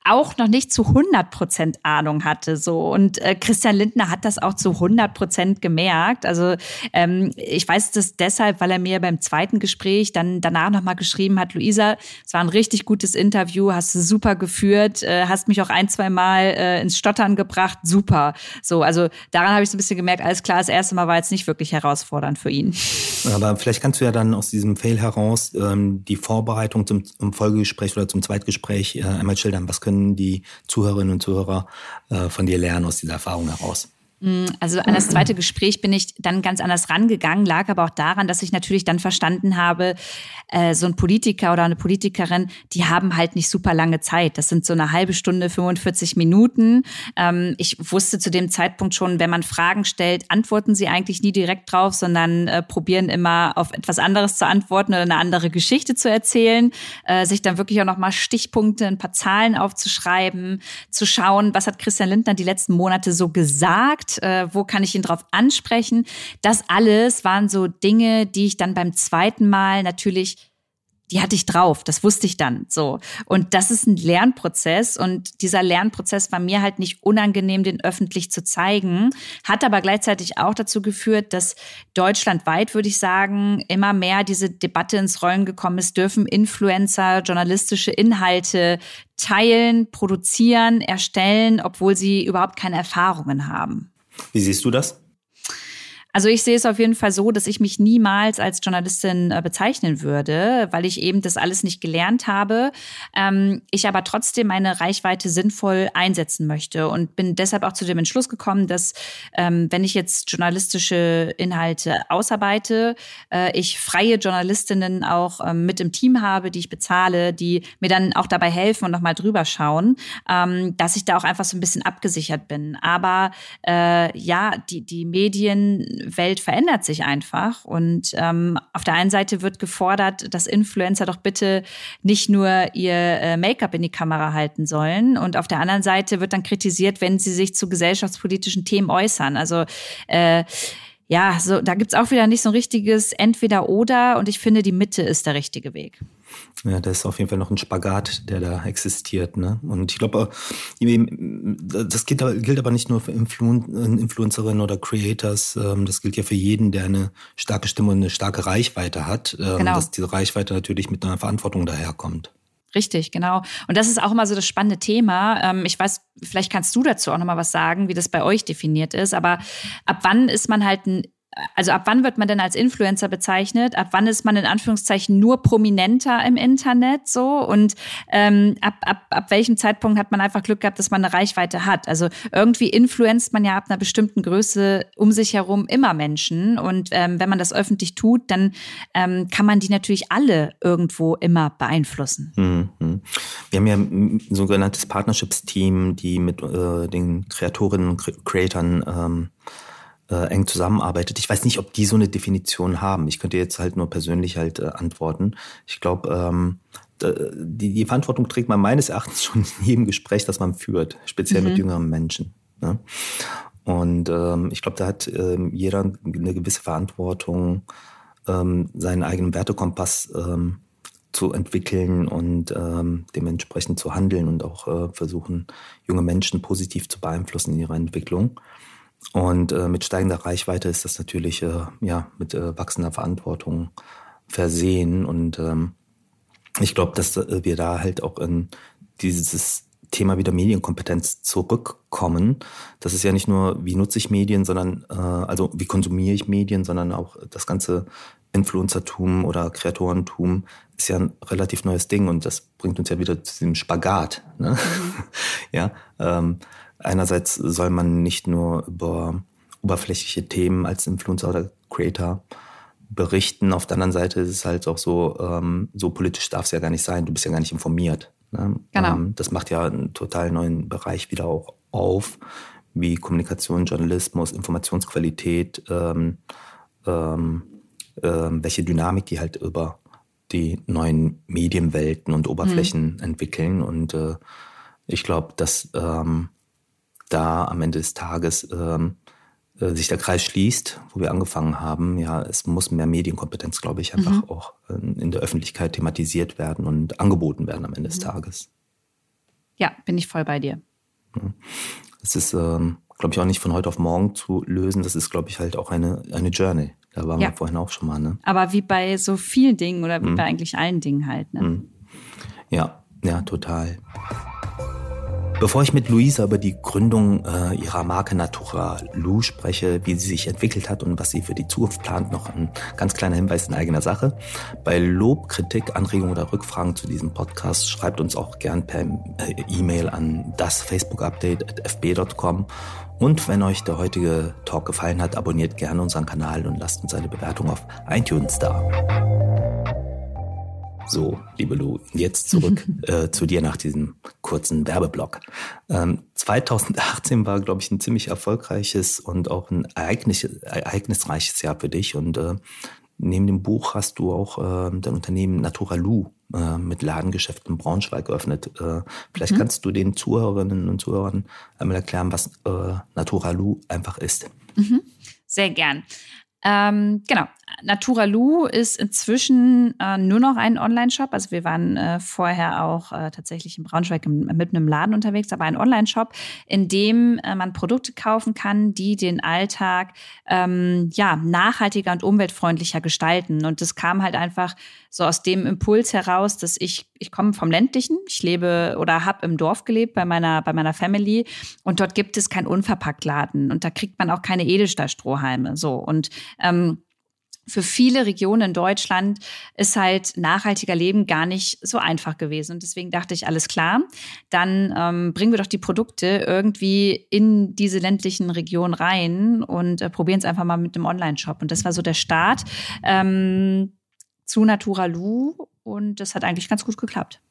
auch noch nicht zu 100 Prozent Ahnung hatte. So und äh, Christian Lindner hat das auch zu 100 Prozent gemerkt. Also ähm, ich weiß das deshalb, weil er mir beim zweiten Gespräch dann danach nochmal geschrieben hat, Luisa, es war ein richtig gutes Interview, hast du super geführt, äh, hast mich auch ein, zwei Mal äh, ins Stottern gebracht, super. So, also daran habe ich so ein bisschen gemerkt, alles klar, das erste Mal war jetzt nicht wirklich herausfordernd für ihn. Aber vielleicht kannst du ja dann aus diesem Fail heraus ähm, die Vorbereitung zum, zum Folgegespräch oder zum Zweitgespräch äh, einmal schildern. Was können können die Zuhörerinnen und Zuhörer äh, von dir lernen aus dieser Erfahrung heraus? Mm, also an das zweite Gespräch bin ich dann ganz anders rangegangen, lag aber auch daran, dass ich natürlich dann verstanden habe, äh, so ein Politiker oder eine Politikerin, die haben halt nicht super lange Zeit. Das sind so eine halbe Stunde, 45 Minuten. Ähm, ich wusste zu dem Zeitpunkt schon, wenn man Fragen stellt, antworten sie eigentlich nie direkt drauf, sondern äh, probieren immer auf etwas anderes zu antworten oder eine andere Geschichte zu erzählen, äh, sich dann wirklich auch nochmal Stichpunkte, ein paar Zahlen aufzuschreiben, zu schauen, was hat Christian Lindner die letzten Monate so gesagt äh, wo kann ich ihn drauf ansprechen. Das alles waren so Dinge, die ich dann beim zweiten Mal natürlich die hatte ich drauf, das wusste ich dann so. Und das ist ein Lernprozess und dieser Lernprozess war mir halt nicht unangenehm, den öffentlich zu zeigen, hat aber gleichzeitig auch dazu geführt, dass deutschlandweit, würde ich sagen, immer mehr diese Debatte ins Rollen gekommen ist, dürfen Influencer journalistische Inhalte teilen, produzieren, erstellen, obwohl sie überhaupt keine Erfahrungen haben. Wie siehst du das? Also ich sehe es auf jeden Fall so, dass ich mich niemals als Journalistin äh, bezeichnen würde, weil ich eben das alles nicht gelernt habe. Ähm, ich aber trotzdem meine Reichweite sinnvoll einsetzen möchte und bin deshalb auch zu dem Entschluss gekommen, dass ähm, wenn ich jetzt journalistische Inhalte ausarbeite, äh, ich freie Journalistinnen auch ähm, mit im Team habe, die ich bezahle, die mir dann auch dabei helfen und nochmal drüber schauen, dass ich da auch einfach so ein bisschen abgesichert bin. Aber äh, ja, die, die Medien Welt verändert sich einfach. Und ähm, auf der einen Seite wird gefordert, dass Influencer doch bitte nicht nur ihr äh, Make-up in die Kamera halten sollen. Und auf der anderen Seite wird dann kritisiert, wenn sie sich zu gesellschaftspolitischen Themen äußern. Also äh, ja, so, da gibt's auch wieder nicht so ein richtiges Entweder-Oder und ich finde, die Mitte ist der richtige Weg. Ja, das ist auf jeden Fall noch ein Spagat, der da existiert. Ne? Und ich glaube, äh, das gilt aber, gilt aber nicht nur für Influen Influencerinnen oder Creators. Ähm, das gilt ja für jeden, der eine starke Stimme und eine starke Reichweite hat. Ähm, genau. Dass diese Reichweite natürlich mit einer Verantwortung daherkommt. Richtig, genau. Und das ist auch immer so das spannende Thema. Ähm, ich weiß, vielleicht kannst du dazu auch nochmal was sagen, wie das bei euch definiert ist. Aber ab wann ist man halt ein also ab wann wird man denn als Influencer bezeichnet? Ab wann ist man in Anführungszeichen nur prominenter im Internet so? Und ähm, ab, ab, ab welchem Zeitpunkt hat man einfach Glück gehabt, dass man eine Reichweite hat? Also irgendwie influenzt man ja ab einer bestimmten Größe um sich herum immer Menschen. Und ähm, wenn man das öffentlich tut, dann ähm, kann man die natürlich alle irgendwo immer beeinflussen. Mhm. Wir haben ja ein sogenanntes Partnerships-Team, die mit äh, den Kreatorinnen und Creatoren ähm, äh, eng zusammenarbeitet. Ich weiß nicht, ob die so eine Definition haben. Ich könnte jetzt halt nur persönlich halt äh, antworten. Ich glaube, ähm, die, die Verantwortung trägt man meines Erachtens schon in jedem Gespräch, das man führt, speziell mhm. mit jüngeren Menschen. Ne? Und ähm, ich glaube, da hat ähm, jeder eine gewisse Verantwortung, ähm, seinen eigenen Wertekompass ähm, zu entwickeln und ähm, dementsprechend zu handeln und auch äh, versuchen, junge Menschen positiv zu beeinflussen in ihrer Entwicklung. Und äh, mit steigender Reichweite ist das natürlich äh, ja mit äh, wachsender Verantwortung versehen. Und ähm, ich glaube, dass äh, wir da halt auch in dieses Thema wieder Medienkompetenz zurückkommen. Das ist ja nicht nur, wie nutze ich Medien, sondern äh, also wie konsumiere ich Medien, sondern auch das ganze Influencertum oder Kreatorentum ist ja ein relativ neues Ding und das bringt uns ja wieder zu diesem Spagat. Ne? Mhm. ja, ähm, einerseits soll man nicht nur über oberflächliche Themen als Influencer oder Creator berichten. Auf der anderen Seite ist es halt auch so, ähm, so politisch darf es ja gar nicht sein. Du bist ja gar nicht informiert. Ne? Genau. Ähm, das macht ja einen total neuen Bereich wieder auch auf, wie Kommunikation, Journalismus, Informationsqualität, ähm, ähm, ähm, welche Dynamik die halt über die neuen Medienwelten und Oberflächen mhm. entwickeln. Und äh, ich glaube, dass ähm, da am Ende des Tages ähm, äh, sich der Kreis schließt, wo wir angefangen haben. Ja, es muss mehr Medienkompetenz, glaube ich, einfach mhm. auch äh, in der Öffentlichkeit thematisiert werden und angeboten werden am Ende des mhm. Tages. Ja, bin ich voll bei dir. Es ist, ähm, glaube ich, auch nicht von heute auf morgen zu lösen. Das ist, glaube ich, halt auch eine, eine Journey. Da waren ja. wir vorhin auch schon mal. Ne? Aber wie bei so vielen Dingen oder wie mhm. bei eigentlich allen Dingen halt. Ne? Mhm. Ja, ja, total. Bevor ich mit Luisa über die Gründung äh, ihrer Marke Natura Lu spreche, wie sie sich entwickelt hat und was sie für die Zukunft plant, noch ein ganz kleiner Hinweis in eigener Sache. Bei Lob, Kritik, Anregungen oder Rückfragen zu diesem Podcast schreibt uns auch gern per äh, E-Mail an das Facebook-Update at fb.com. Und wenn euch der heutige Talk gefallen hat, abonniert gerne unseren Kanal und lasst uns eine Bewertung auf iTunes da. So, liebe Lu, jetzt zurück äh, zu dir nach diesem kurzen Werbeblock. Ähm, 2018 war, glaube ich, ein ziemlich erfolgreiches und auch ein Ereignis, ereignisreiches Jahr für dich. Und äh, neben dem Buch hast du auch äh, dein Unternehmen Naturalu äh, mit Ladengeschäft in Braunschweig geöffnet. Äh, vielleicht mhm. kannst du den Zuhörerinnen und Zuhörern einmal erklären, was äh, Naturalu einfach ist. Mhm. Sehr gern. Ähm, genau. Naturalu ist inzwischen äh, nur noch ein Online-Shop. Also wir waren äh, vorher auch äh, tatsächlich in Braunschweig im, mit einem Laden unterwegs, aber ein Online-Shop, in dem äh, man Produkte kaufen kann, die den Alltag ähm, ja nachhaltiger und umweltfreundlicher gestalten. Und das kam halt einfach so aus dem Impuls heraus, dass ich ich komme vom ländlichen, ich lebe oder habe im Dorf gelebt bei meiner bei meiner Family. Und dort gibt es keinen Unverpacktladen. Und da kriegt man auch keine Edelstahlstrohhalme. So. Und ähm, für viele Regionen in Deutschland ist halt nachhaltiger Leben gar nicht so einfach gewesen. Und deswegen dachte ich, alles klar, dann ähm, bringen wir doch die Produkte irgendwie in diese ländlichen Regionen rein und äh, probieren es einfach mal mit dem Online-Shop. Und das war so der Start ähm, zu Naturalu und das hat eigentlich ganz gut geklappt.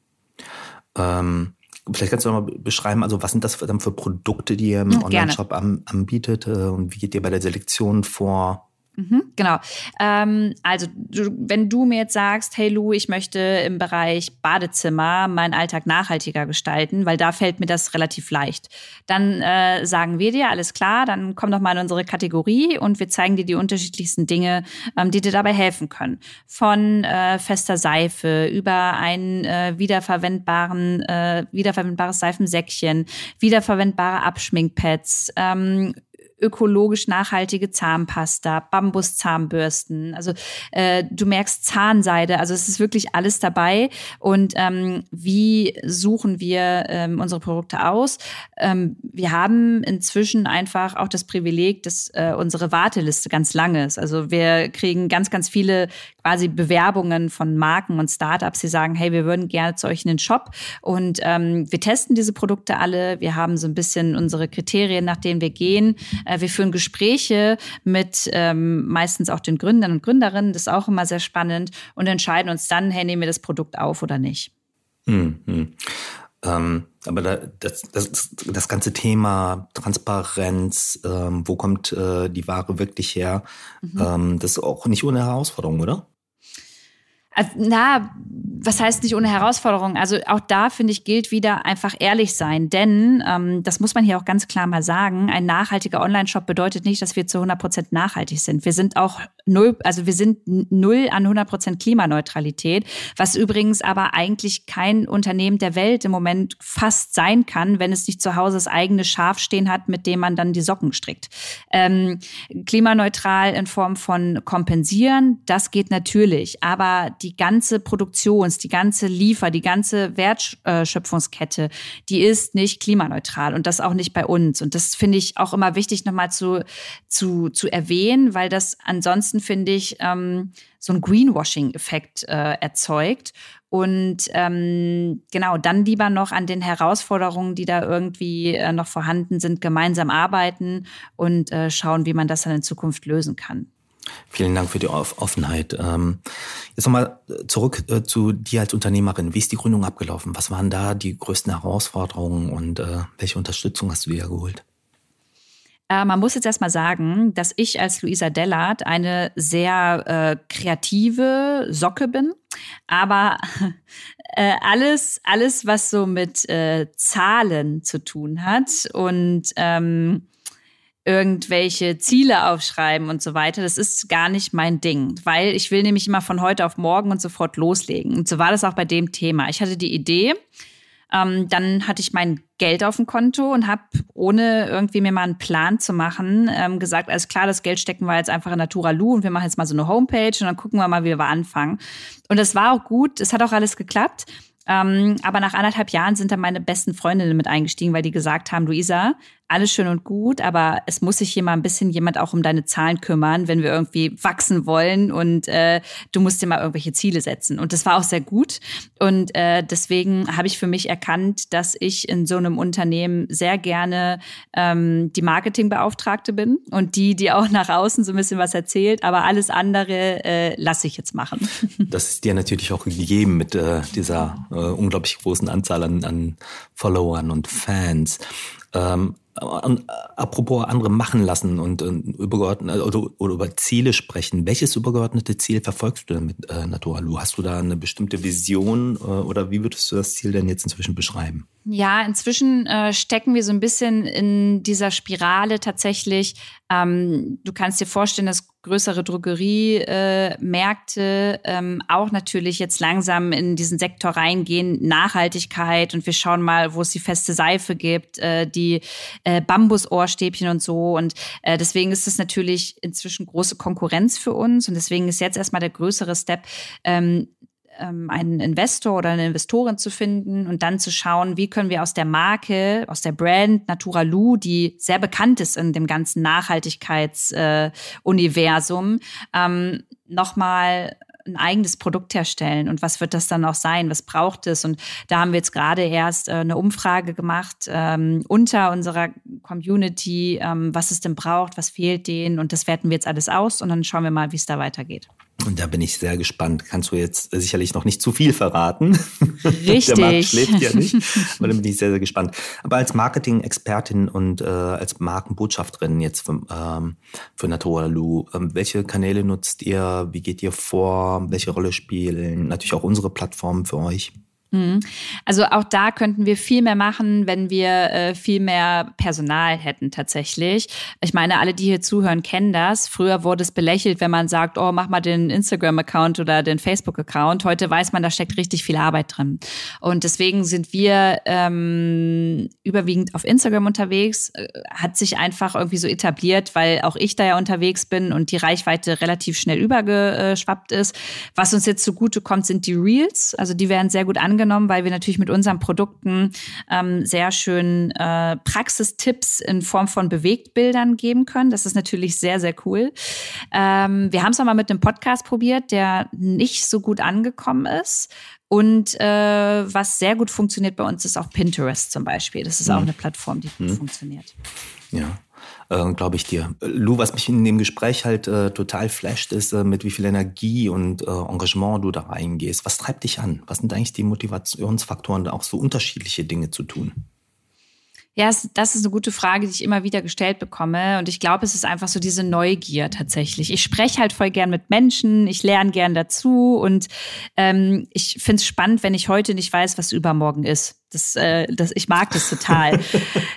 Ähm Vielleicht kannst du noch mal beschreiben, also was sind das dann für Produkte, die ihr im Online-Shop anbietet äh, und wie geht ihr bei der Selektion vor? Mhm, genau. Ähm, also du, wenn du mir jetzt sagst, hey Lou, ich möchte im Bereich Badezimmer meinen Alltag nachhaltiger gestalten, weil da fällt mir das relativ leicht, dann äh, sagen wir dir, alles klar, dann komm doch mal in unsere Kategorie und wir zeigen dir die unterschiedlichsten Dinge, ähm, die dir dabei helfen können. Von äh, fester Seife über ein äh, wiederverwendbaren, äh, wiederverwendbares Seifensäckchen, wiederverwendbare Abschminkpads, ähm, ökologisch nachhaltige Zahnpasta, Bambuszahnbürsten. Also äh, du merkst Zahnseide. Also es ist wirklich alles dabei. Und ähm, wie suchen wir ähm, unsere Produkte aus? Ähm, wir haben inzwischen einfach auch das Privileg, dass äh, unsere Warteliste ganz lang ist. Also wir kriegen ganz, ganz viele quasi Bewerbungen von Marken und Startups, die sagen, hey, wir würden gerne zu euch in den Shop und ähm, wir testen diese Produkte alle. Wir haben so ein bisschen unsere Kriterien, nach denen wir gehen. Äh, wir führen Gespräche mit ähm, meistens auch den Gründern und Gründerinnen. Das ist auch immer sehr spannend und entscheiden uns dann, hey, nehmen wir das Produkt auf oder nicht. Mhm. Ähm, aber da, das, das, das ganze Thema Transparenz, ähm, wo kommt äh, die Ware wirklich her, mhm. ähm, das ist auch nicht ohne Herausforderung, oder? Also, na, was heißt nicht ohne Herausforderung? Also auch da finde ich gilt wieder einfach ehrlich sein, denn ähm, das muss man hier auch ganz klar mal sagen. Ein nachhaltiger Online-Shop bedeutet nicht, dass wir zu 100 Prozent nachhaltig sind. Wir sind auch null, also wir sind null an 100 Prozent Klimaneutralität, was übrigens aber eigentlich kein Unternehmen der Welt im Moment fast sein kann, wenn es nicht zu Hause das eigene Schaf stehen hat, mit dem man dann die Socken strickt. Ähm, klimaneutral in Form von kompensieren, das geht natürlich, aber die ganze Produktions, die ganze Liefer, die ganze Wertschöpfungskette, die ist nicht klimaneutral und das auch nicht bei uns. Und das finde ich auch immer wichtig nochmal zu, zu, zu erwähnen, weil das ansonsten, finde ich, ähm, so ein Greenwashing-Effekt äh, erzeugt. Und ähm, genau, dann lieber noch an den Herausforderungen, die da irgendwie äh, noch vorhanden sind, gemeinsam arbeiten und äh, schauen, wie man das dann in Zukunft lösen kann. Vielen Dank für die Offenheit. Ähm, jetzt nochmal äh, zurück äh, zu dir als Unternehmerin. Wie ist die Gründung abgelaufen? Was waren da die größten Herausforderungen und äh, welche Unterstützung hast du dir geholt? Man muss jetzt erstmal sagen, dass ich als Luisa Dellert eine sehr kreative Socke bin. Aber äh, alles, alles, was so mit äh, Zahlen zu tun hat und ähm, irgendwelche Ziele aufschreiben und so weiter. Das ist gar nicht mein Ding, weil ich will nämlich immer von heute auf morgen und sofort loslegen. Und so war das auch bei dem Thema. Ich hatte die Idee, ähm, dann hatte ich mein Geld auf dem Konto und habe, ohne irgendwie mir mal einen Plan zu machen, ähm, gesagt, alles klar, das Geld stecken wir jetzt einfach in Naturalu und wir machen jetzt mal so eine Homepage und dann gucken wir mal, wie wir anfangen. Und das war auch gut, es hat auch alles geklappt. Ähm, aber nach anderthalb Jahren sind dann meine besten Freundinnen mit eingestiegen, weil die gesagt haben, Luisa, alles schön und gut, aber es muss sich hier mal ein bisschen jemand auch um deine Zahlen kümmern, wenn wir irgendwie wachsen wollen und äh, du musst dir mal irgendwelche Ziele setzen. Und das war auch sehr gut. Und äh, deswegen habe ich für mich erkannt, dass ich in so einem Unternehmen sehr gerne ähm, die Marketingbeauftragte bin und die, die auch nach außen so ein bisschen was erzählt, aber alles andere äh, lasse ich jetzt machen. Das ist dir natürlich auch gegeben mit äh, dieser äh, unglaublich großen Anzahl an, an Followern und Fans. Ähm, apropos andere machen lassen und, und übergeordnet oder, oder, über Ziele sprechen. Welches übergeordnete Ziel verfolgst du denn mit äh, Naturalu? Hast du da eine bestimmte Vision äh, oder wie würdest du das Ziel denn jetzt inzwischen beschreiben? Ja, inzwischen äh, stecken wir so ein bisschen in dieser Spirale tatsächlich. Ähm, du kannst dir vorstellen, dass größere Drogeriemärkte äh, ähm, auch natürlich jetzt langsam in diesen Sektor reingehen, Nachhaltigkeit und wir schauen mal, wo es die feste Seife gibt, äh, die äh, Bambusohrstäbchen und so. Und äh, deswegen ist es natürlich inzwischen große Konkurrenz für uns und deswegen ist jetzt erstmal der größere Step, ähm, ähm, einen Investor oder eine Investorin zu finden und dann zu schauen, wie können wir aus der Marke, aus der Brand Natura Lu, die sehr bekannt ist in dem ganzen Nachhaltigkeitsuniversum, äh, ähm, nochmal ein eigenes Produkt herstellen und was wird das dann auch sein? Was braucht es? Und da haben wir jetzt gerade erst äh, eine Umfrage gemacht ähm, unter unserer Community, ähm, was es denn braucht, was fehlt denen und das werten wir jetzt alles aus und dann schauen wir mal, wie es da weitergeht. Und da bin ich sehr gespannt. Kannst du jetzt sicherlich noch nicht zu viel verraten. Richtig. Der Markt schläft ja nicht. Aber dann bin ich sehr, sehr gespannt. Aber als Marketing-Expertin und äh, als Markenbotschafterin jetzt für, ähm, für Natura Lu, ähm, welche Kanäle nutzt ihr? Wie geht ihr vor? Welche Rolle spielen natürlich auch unsere Plattformen für euch? Mhm. Also auch da könnten wir viel mehr machen, wenn wir äh, viel mehr Personal hätten tatsächlich. Ich meine, alle, die hier zuhören, kennen das. Früher wurde es belächelt, wenn man sagt, oh, mach mal den Instagram-Account oder den Facebook-Account. Heute weiß man, da steckt richtig viel Arbeit drin. Und deswegen sind wir ähm, überwiegend auf Instagram unterwegs. Äh, hat sich einfach irgendwie so etabliert, weil auch ich da ja unterwegs bin und die Reichweite relativ schnell übergeschwappt ist. Was uns jetzt zugute kommt, sind die Reels. Also die werden sehr gut angenommen angenommen, weil wir natürlich mit unseren Produkten ähm, sehr schön äh, Praxistipps in Form von Bewegtbildern geben können. Das ist natürlich sehr, sehr cool. Ähm, wir haben es mal mit einem Podcast probiert, der nicht so gut angekommen ist. Und äh, was sehr gut funktioniert bei uns ist auch Pinterest zum Beispiel. Das ist mhm. auch eine Plattform, die gut mhm. funktioniert. Ja äh, glaube ich dir. Lou, was mich in dem Gespräch halt äh, total flasht, ist, äh, mit wie viel Energie und äh, Engagement du da reingehst. Was treibt dich an? Was sind eigentlich die Motivationsfaktoren, auch so unterschiedliche Dinge zu tun? Ja, das ist eine gute Frage, die ich immer wieder gestellt bekomme. Und ich glaube, es ist einfach so diese Neugier tatsächlich. Ich spreche halt voll gern mit Menschen, ich lerne gern dazu und ähm, ich finde es spannend, wenn ich heute nicht weiß, was übermorgen ist. Das, äh, das, ich mag das total.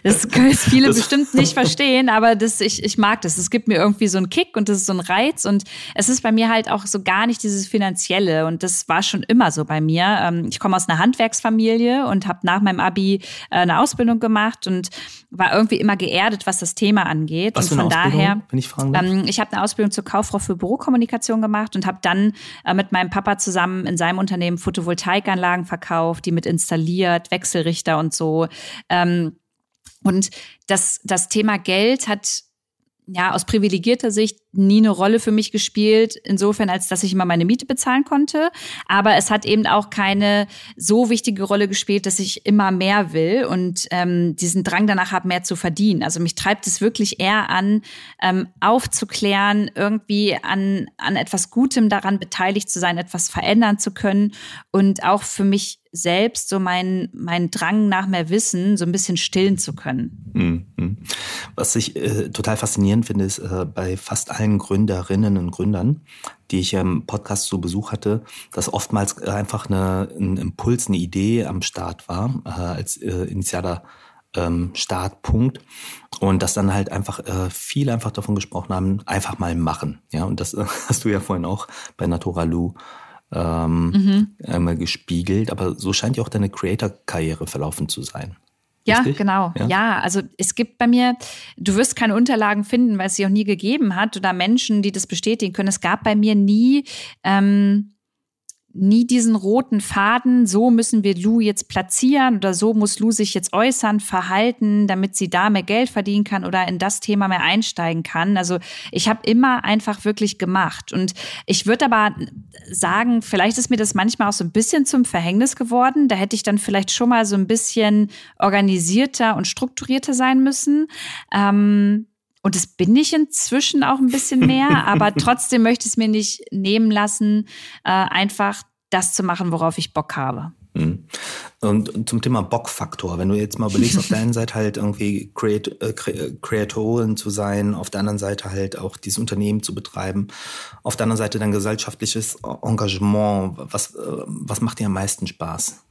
Das können viele das bestimmt nicht verstehen, aber das, ich, ich mag das. Es gibt mir irgendwie so einen Kick und das ist so ein Reiz. Und es ist bei mir halt auch so gar nicht dieses Finanzielle. Und das war schon immer so bei mir. Ähm, ich komme aus einer Handwerksfamilie und habe nach meinem Abi äh, eine Ausbildung gemacht und war irgendwie immer geerdet, was das Thema angeht. Was und von daher, wenn ich fragen darf? Ähm, ich habe eine Ausbildung zur Kauffrau für Bürokommunikation gemacht und habe dann äh, mit meinem Papa zusammen in seinem Unternehmen Photovoltaikanlagen verkauft, die mit installiert, Wechselrichter und so. Ähm, und das, das Thema Geld hat ja, aus privilegierter Sicht nie eine Rolle für mich gespielt, insofern, als dass ich immer meine Miete bezahlen konnte. Aber es hat eben auch keine so wichtige Rolle gespielt, dass ich immer mehr will und ähm, diesen Drang danach habe, mehr zu verdienen. Also mich treibt es wirklich eher an, ähm, aufzuklären, irgendwie an, an etwas Gutem daran beteiligt zu sein, etwas verändern zu können und auch für mich selbst so meinen mein Drang nach mehr Wissen so ein bisschen stillen zu können. Mhm. Was ich äh, total faszinierend finde, ist äh, bei fast allen Gründerinnen und Gründern, die ich im Podcast zu Besuch hatte, dass oftmals einfach eine, ein Impuls, eine Idee am Start war, äh, als äh, initialer ähm, Startpunkt und dass dann halt einfach äh, viele einfach davon gesprochen haben, einfach mal machen. Ja, und das äh, hast du ja vorhin auch bei Naturalu ähm, mhm. einmal gespiegelt. Aber so scheint ja auch deine Creator-Karriere verlaufen zu sein. Ja, Richtig? genau. Ja. ja. also es gibt bei mir, du wirst keine Unterlagen finden, weil es sie auch nie gegeben hat oder Menschen, die das bestätigen können. Es gab bei mir nie ähm, nie diesen roten Faden, so müssen wir Lou jetzt platzieren oder so muss Lou sich jetzt äußern, verhalten, damit sie da mehr Geld verdienen kann oder in das Thema mehr einsteigen kann. Also ich habe immer einfach wirklich gemacht. Und ich würde aber sagen, vielleicht ist mir das manchmal auch so ein bisschen zum Verhängnis geworden. Da hätte ich dann vielleicht schon mal so ein bisschen organisierter und strukturierter sein müssen. Ähm, und das bin ich inzwischen auch ein bisschen mehr, aber trotzdem möchte ich es mir nicht nehmen lassen, äh, einfach das zu machen, worauf ich Bock habe. Mhm. Und zum Thema Bockfaktor, wenn du jetzt mal überlegst, auf der einen Seite halt irgendwie Creat äh, Creatorin zu sein, auf der anderen Seite halt auch dieses Unternehmen zu betreiben, auf der anderen Seite dein gesellschaftliches Engagement, was, äh, was macht dir am meisten Spaß?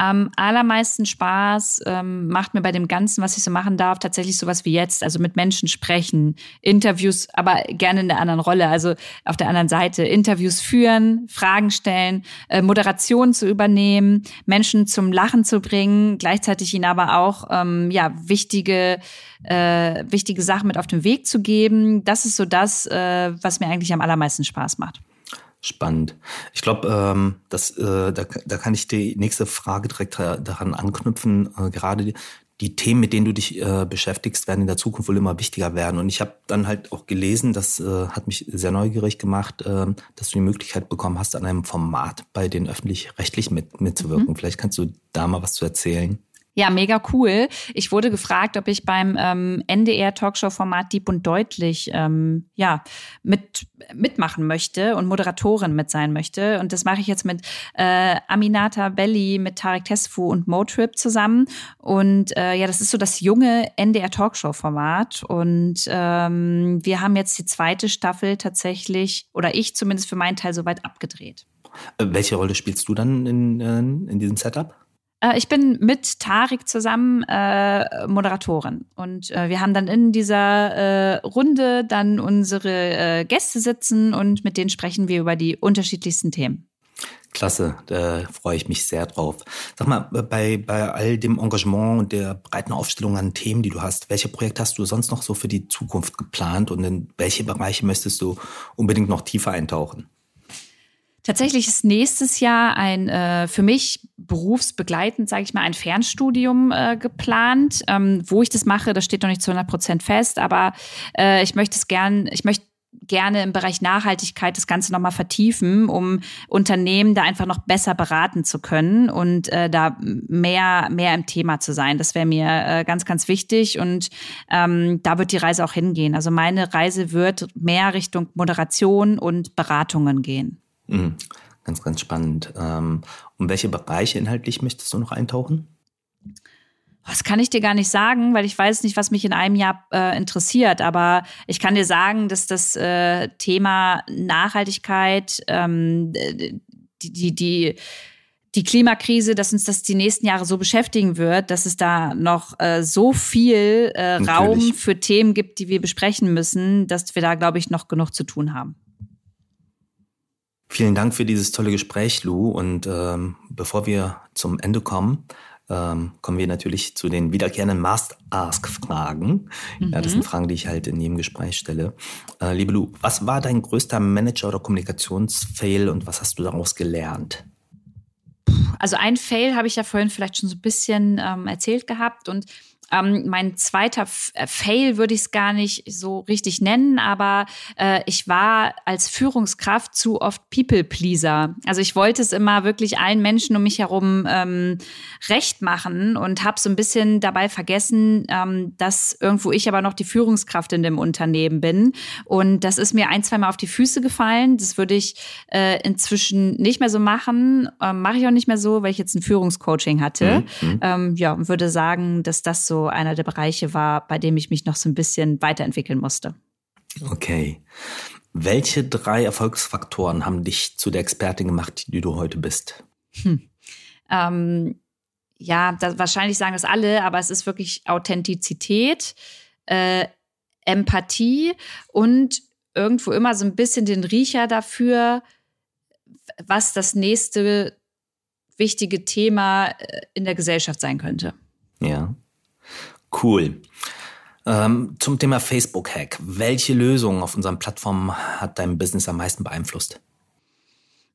Am allermeisten Spaß ähm, macht mir bei dem Ganzen, was ich so machen darf, tatsächlich sowas wie jetzt, also mit Menschen sprechen, Interviews, aber gerne in der anderen Rolle, also auf der anderen Seite, Interviews führen, Fragen stellen, äh, Moderation zu übernehmen, Menschen zum Lachen zu bringen, gleichzeitig ihnen aber auch ähm, ja wichtige äh, wichtige Sachen mit auf den Weg zu geben. Das ist so das, äh, was mir eigentlich am allermeisten Spaß macht. Spannend. Ich glaube, ähm, das, äh, da, da kann ich die nächste Frage direkt daran anknüpfen. Äh, gerade die, die Themen, mit denen du dich äh, beschäftigst, werden in der Zukunft wohl immer wichtiger werden. Und ich habe dann halt auch gelesen, das äh, hat mich sehr neugierig gemacht, äh, dass du die Möglichkeit bekommen hast, an einem Format bei den öffentlich-rechtlich mit, mitzuwirken. Mhm. Vielleicht kannst du da mal was zu erzählen. Ja, mega cool. Ich wurde gefragt, ob ich beim ähm, NDR-Talkshow-Format Dieb und Deutlich ähm, ja, mit, mitmachen möchte und Moderatorin mit sein möchte. Und das mache ich jetzt mit äh, Aminata Belli, mit Tarek Tesfu und Motrip zusammen. Und äh, ja, das ist so das junge NDR-Talkshow-Format. Und ähm, wir haben jetzt die zweite Staffel tatsächlich, oder ich zumindest für meinen Teil, soweit abgedreht. Äh, welche Rolle spielst du dann in, äh, in diesem Setup? Äh, ich bin mit Tarik zusammen äh, Moderatorin und äh, wir haben dann in dieser äh, Runde dann unsere äh, Gäste sitzen und mit denen sprechen wir über die unterschiedlichsten Themen. Klasse, da freue ich mich sehr drauf. Sag mal, bei, bei all dem Engagement und der breiten Aufstellung an Themen, die du hast, welche Projekte hast du sonst noch so für die Zukunft geplant und in welche Bereiche möchtest du unbedingt noch tiefer eintauchen? Tatsächlich ist nächstes Jahr ein äh, für mich berufsbegleitend, sage ich mal, ein Fernstudium äh, geplant. Ähm, wo ich das mache, das steht noch nicht zu 100 Prozent fest, aber äh, ich möchte es gern, ich möchte gerne im Bereich Nachhaltigkeit das Ganze nochmal vertiefen, um Unternehmen da einfach noch besser beraten zu können und äh, da mehr, mehr im Thema zu sein. Das wäre mir äh, ganz, ganz wichtig und ähm, da wird die Reise auch hingehen. Also meine Reise wird mehr Richtung Moderation und Beratungen gehen. Mhm. Ganz, ganz spannend. Ähm, um welche Bereiche inhaltlich möchtest du noch eintauchen? Das kann ich dir gar nicht sagen, weil ich weiß nicht, was mich in einem Jahr äh, interessiert. Aber ich kann dir sagen, dass das äh, Thema Nachhaltigkeit, ähm, die, die, die, die Klimakrise, dass uns das die nächsten Jahre so beschäftigen wird, dass es da noch äh, so viel äh, Raum für Themen gibt, die wir besprechen müssen, dass wir da, glaube ich, noch genug zu tun haben. Vielen Dank für dieses tolle Gespräch, Lou. Und ähm, bevor wir zum Ende kommen, ähm, kommen wir natürlich zu den wiederkehrenden Must-Ask-Fragen. Mhm. Ja, das sind mhm. Fragen, die ich halt in jedem Gespräch stelle. Äh, liebe Lou, was war dein größter Manager- oder Kommunikationsfail und was hast du daraus gelernt? Also ein Fail habe ich ja vorhin vielleicht schon so ein bisschen ähm, erzählt gehabt und ähm, mein zweiter F äh, Fail würde ich es gar nicht so richtig nennen, aber äh, ich war als Führungskraft zu oft People-Pleaser. Also ich wollte es immer wirklich allen Menschen um mich herum ähm, recht machen und habe so ein bisschen dabei vergessen, ähm, dass irgendwo ich aber noch die Führungskraft in dem Unternehmen bin. Und das ist mir ein, zwei Mal auf die Füße gefallen. Das würde ich äh, inzwischen nicht mehr so machen. Ähm, Mache ich auch nicht mehr so, weil ich jetzt ein Führungscoaching hatte. Mhm. mhm. Ähm, ja, und würde sagen, dass das so einer der Bereiche war, bei dem ich mich noch so ein bisschen weiterentwickeln musste. Okay. Welche drei Erfolgsfaktoren haben dich zu der Expertin gemacht, die du heute bist? Hm. Ähm, ja, das, wahrscheinlich sagen es alle, aber es ist wirklich Authentizität, äh, Empathie und irgendwo immer so ein bisschen den Riecher dafür, was das nächste wichtige Thema äh, in der Gesellschaft sein könnte. Ja. Cool. Ähm, zum Thema Facebook-Hack. Welche Lösung auf unseren Plattformen hat dein Business am meisten beeinflusst?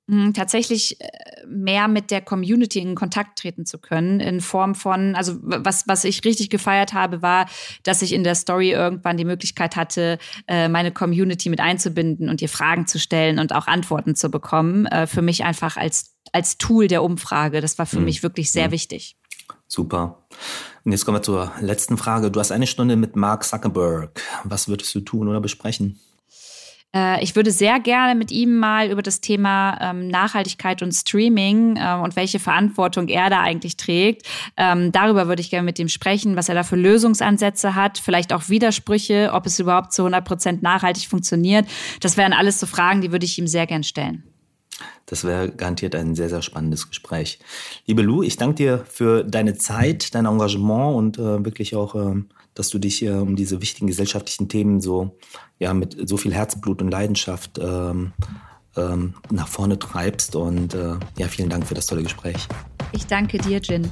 Hm, tatsächlich äh, mehr mit der Community in Kontakt treten zu können, in Form von, also was, was ich richtig gefeiert habe, war, dass ich in der Story irgendwann die Möglichkeit hatte, äh, meine Community mit einzubinden und ihr Fragen zu stellen und auch Antworten zu bekommen. Äh, für mich einfach als, als Tool der Umfrage. Das war für mhm. mich wirklich sehr mhm. wichtig. Super. Und jetzt kommen wir zur letzten Frage. Du hast eine Stunde mit Mark Zuckerberg. Was würdest du tun oder besprechen? Äh, ich würde sehr gerne mit ihm mal über das Thema ähm, Nachhaltigkeit und Streaming äh, und welche Verantwortung er da eigentlich trägt. Ähm, darüber würde ich gerne mit ihm sprechen, was er da für Lösungsansätze hat, vielleicht auch Widersprüche, ob es überhaupt zu 100 Prozent nachhaltig funktioniert. Das wären alles so Fragen, die würde ich ihm sehr gern stellen. Das wäre garantiert ein sehr, sehr spannendes Gespräch. Liebe Lou, ich danke dir für deine Zeit, dein Engagement und äh, wirklich auch äh, dass du dich äh, um diese wichtigen gesellschaftlichen Themen so ja mit so viel Herzblut und Leidenschaft ähm, ähm, nach vorne treibst. Und äh, ja, vielen Dank für das tolle Gespräch. Ich danke dir, Jin.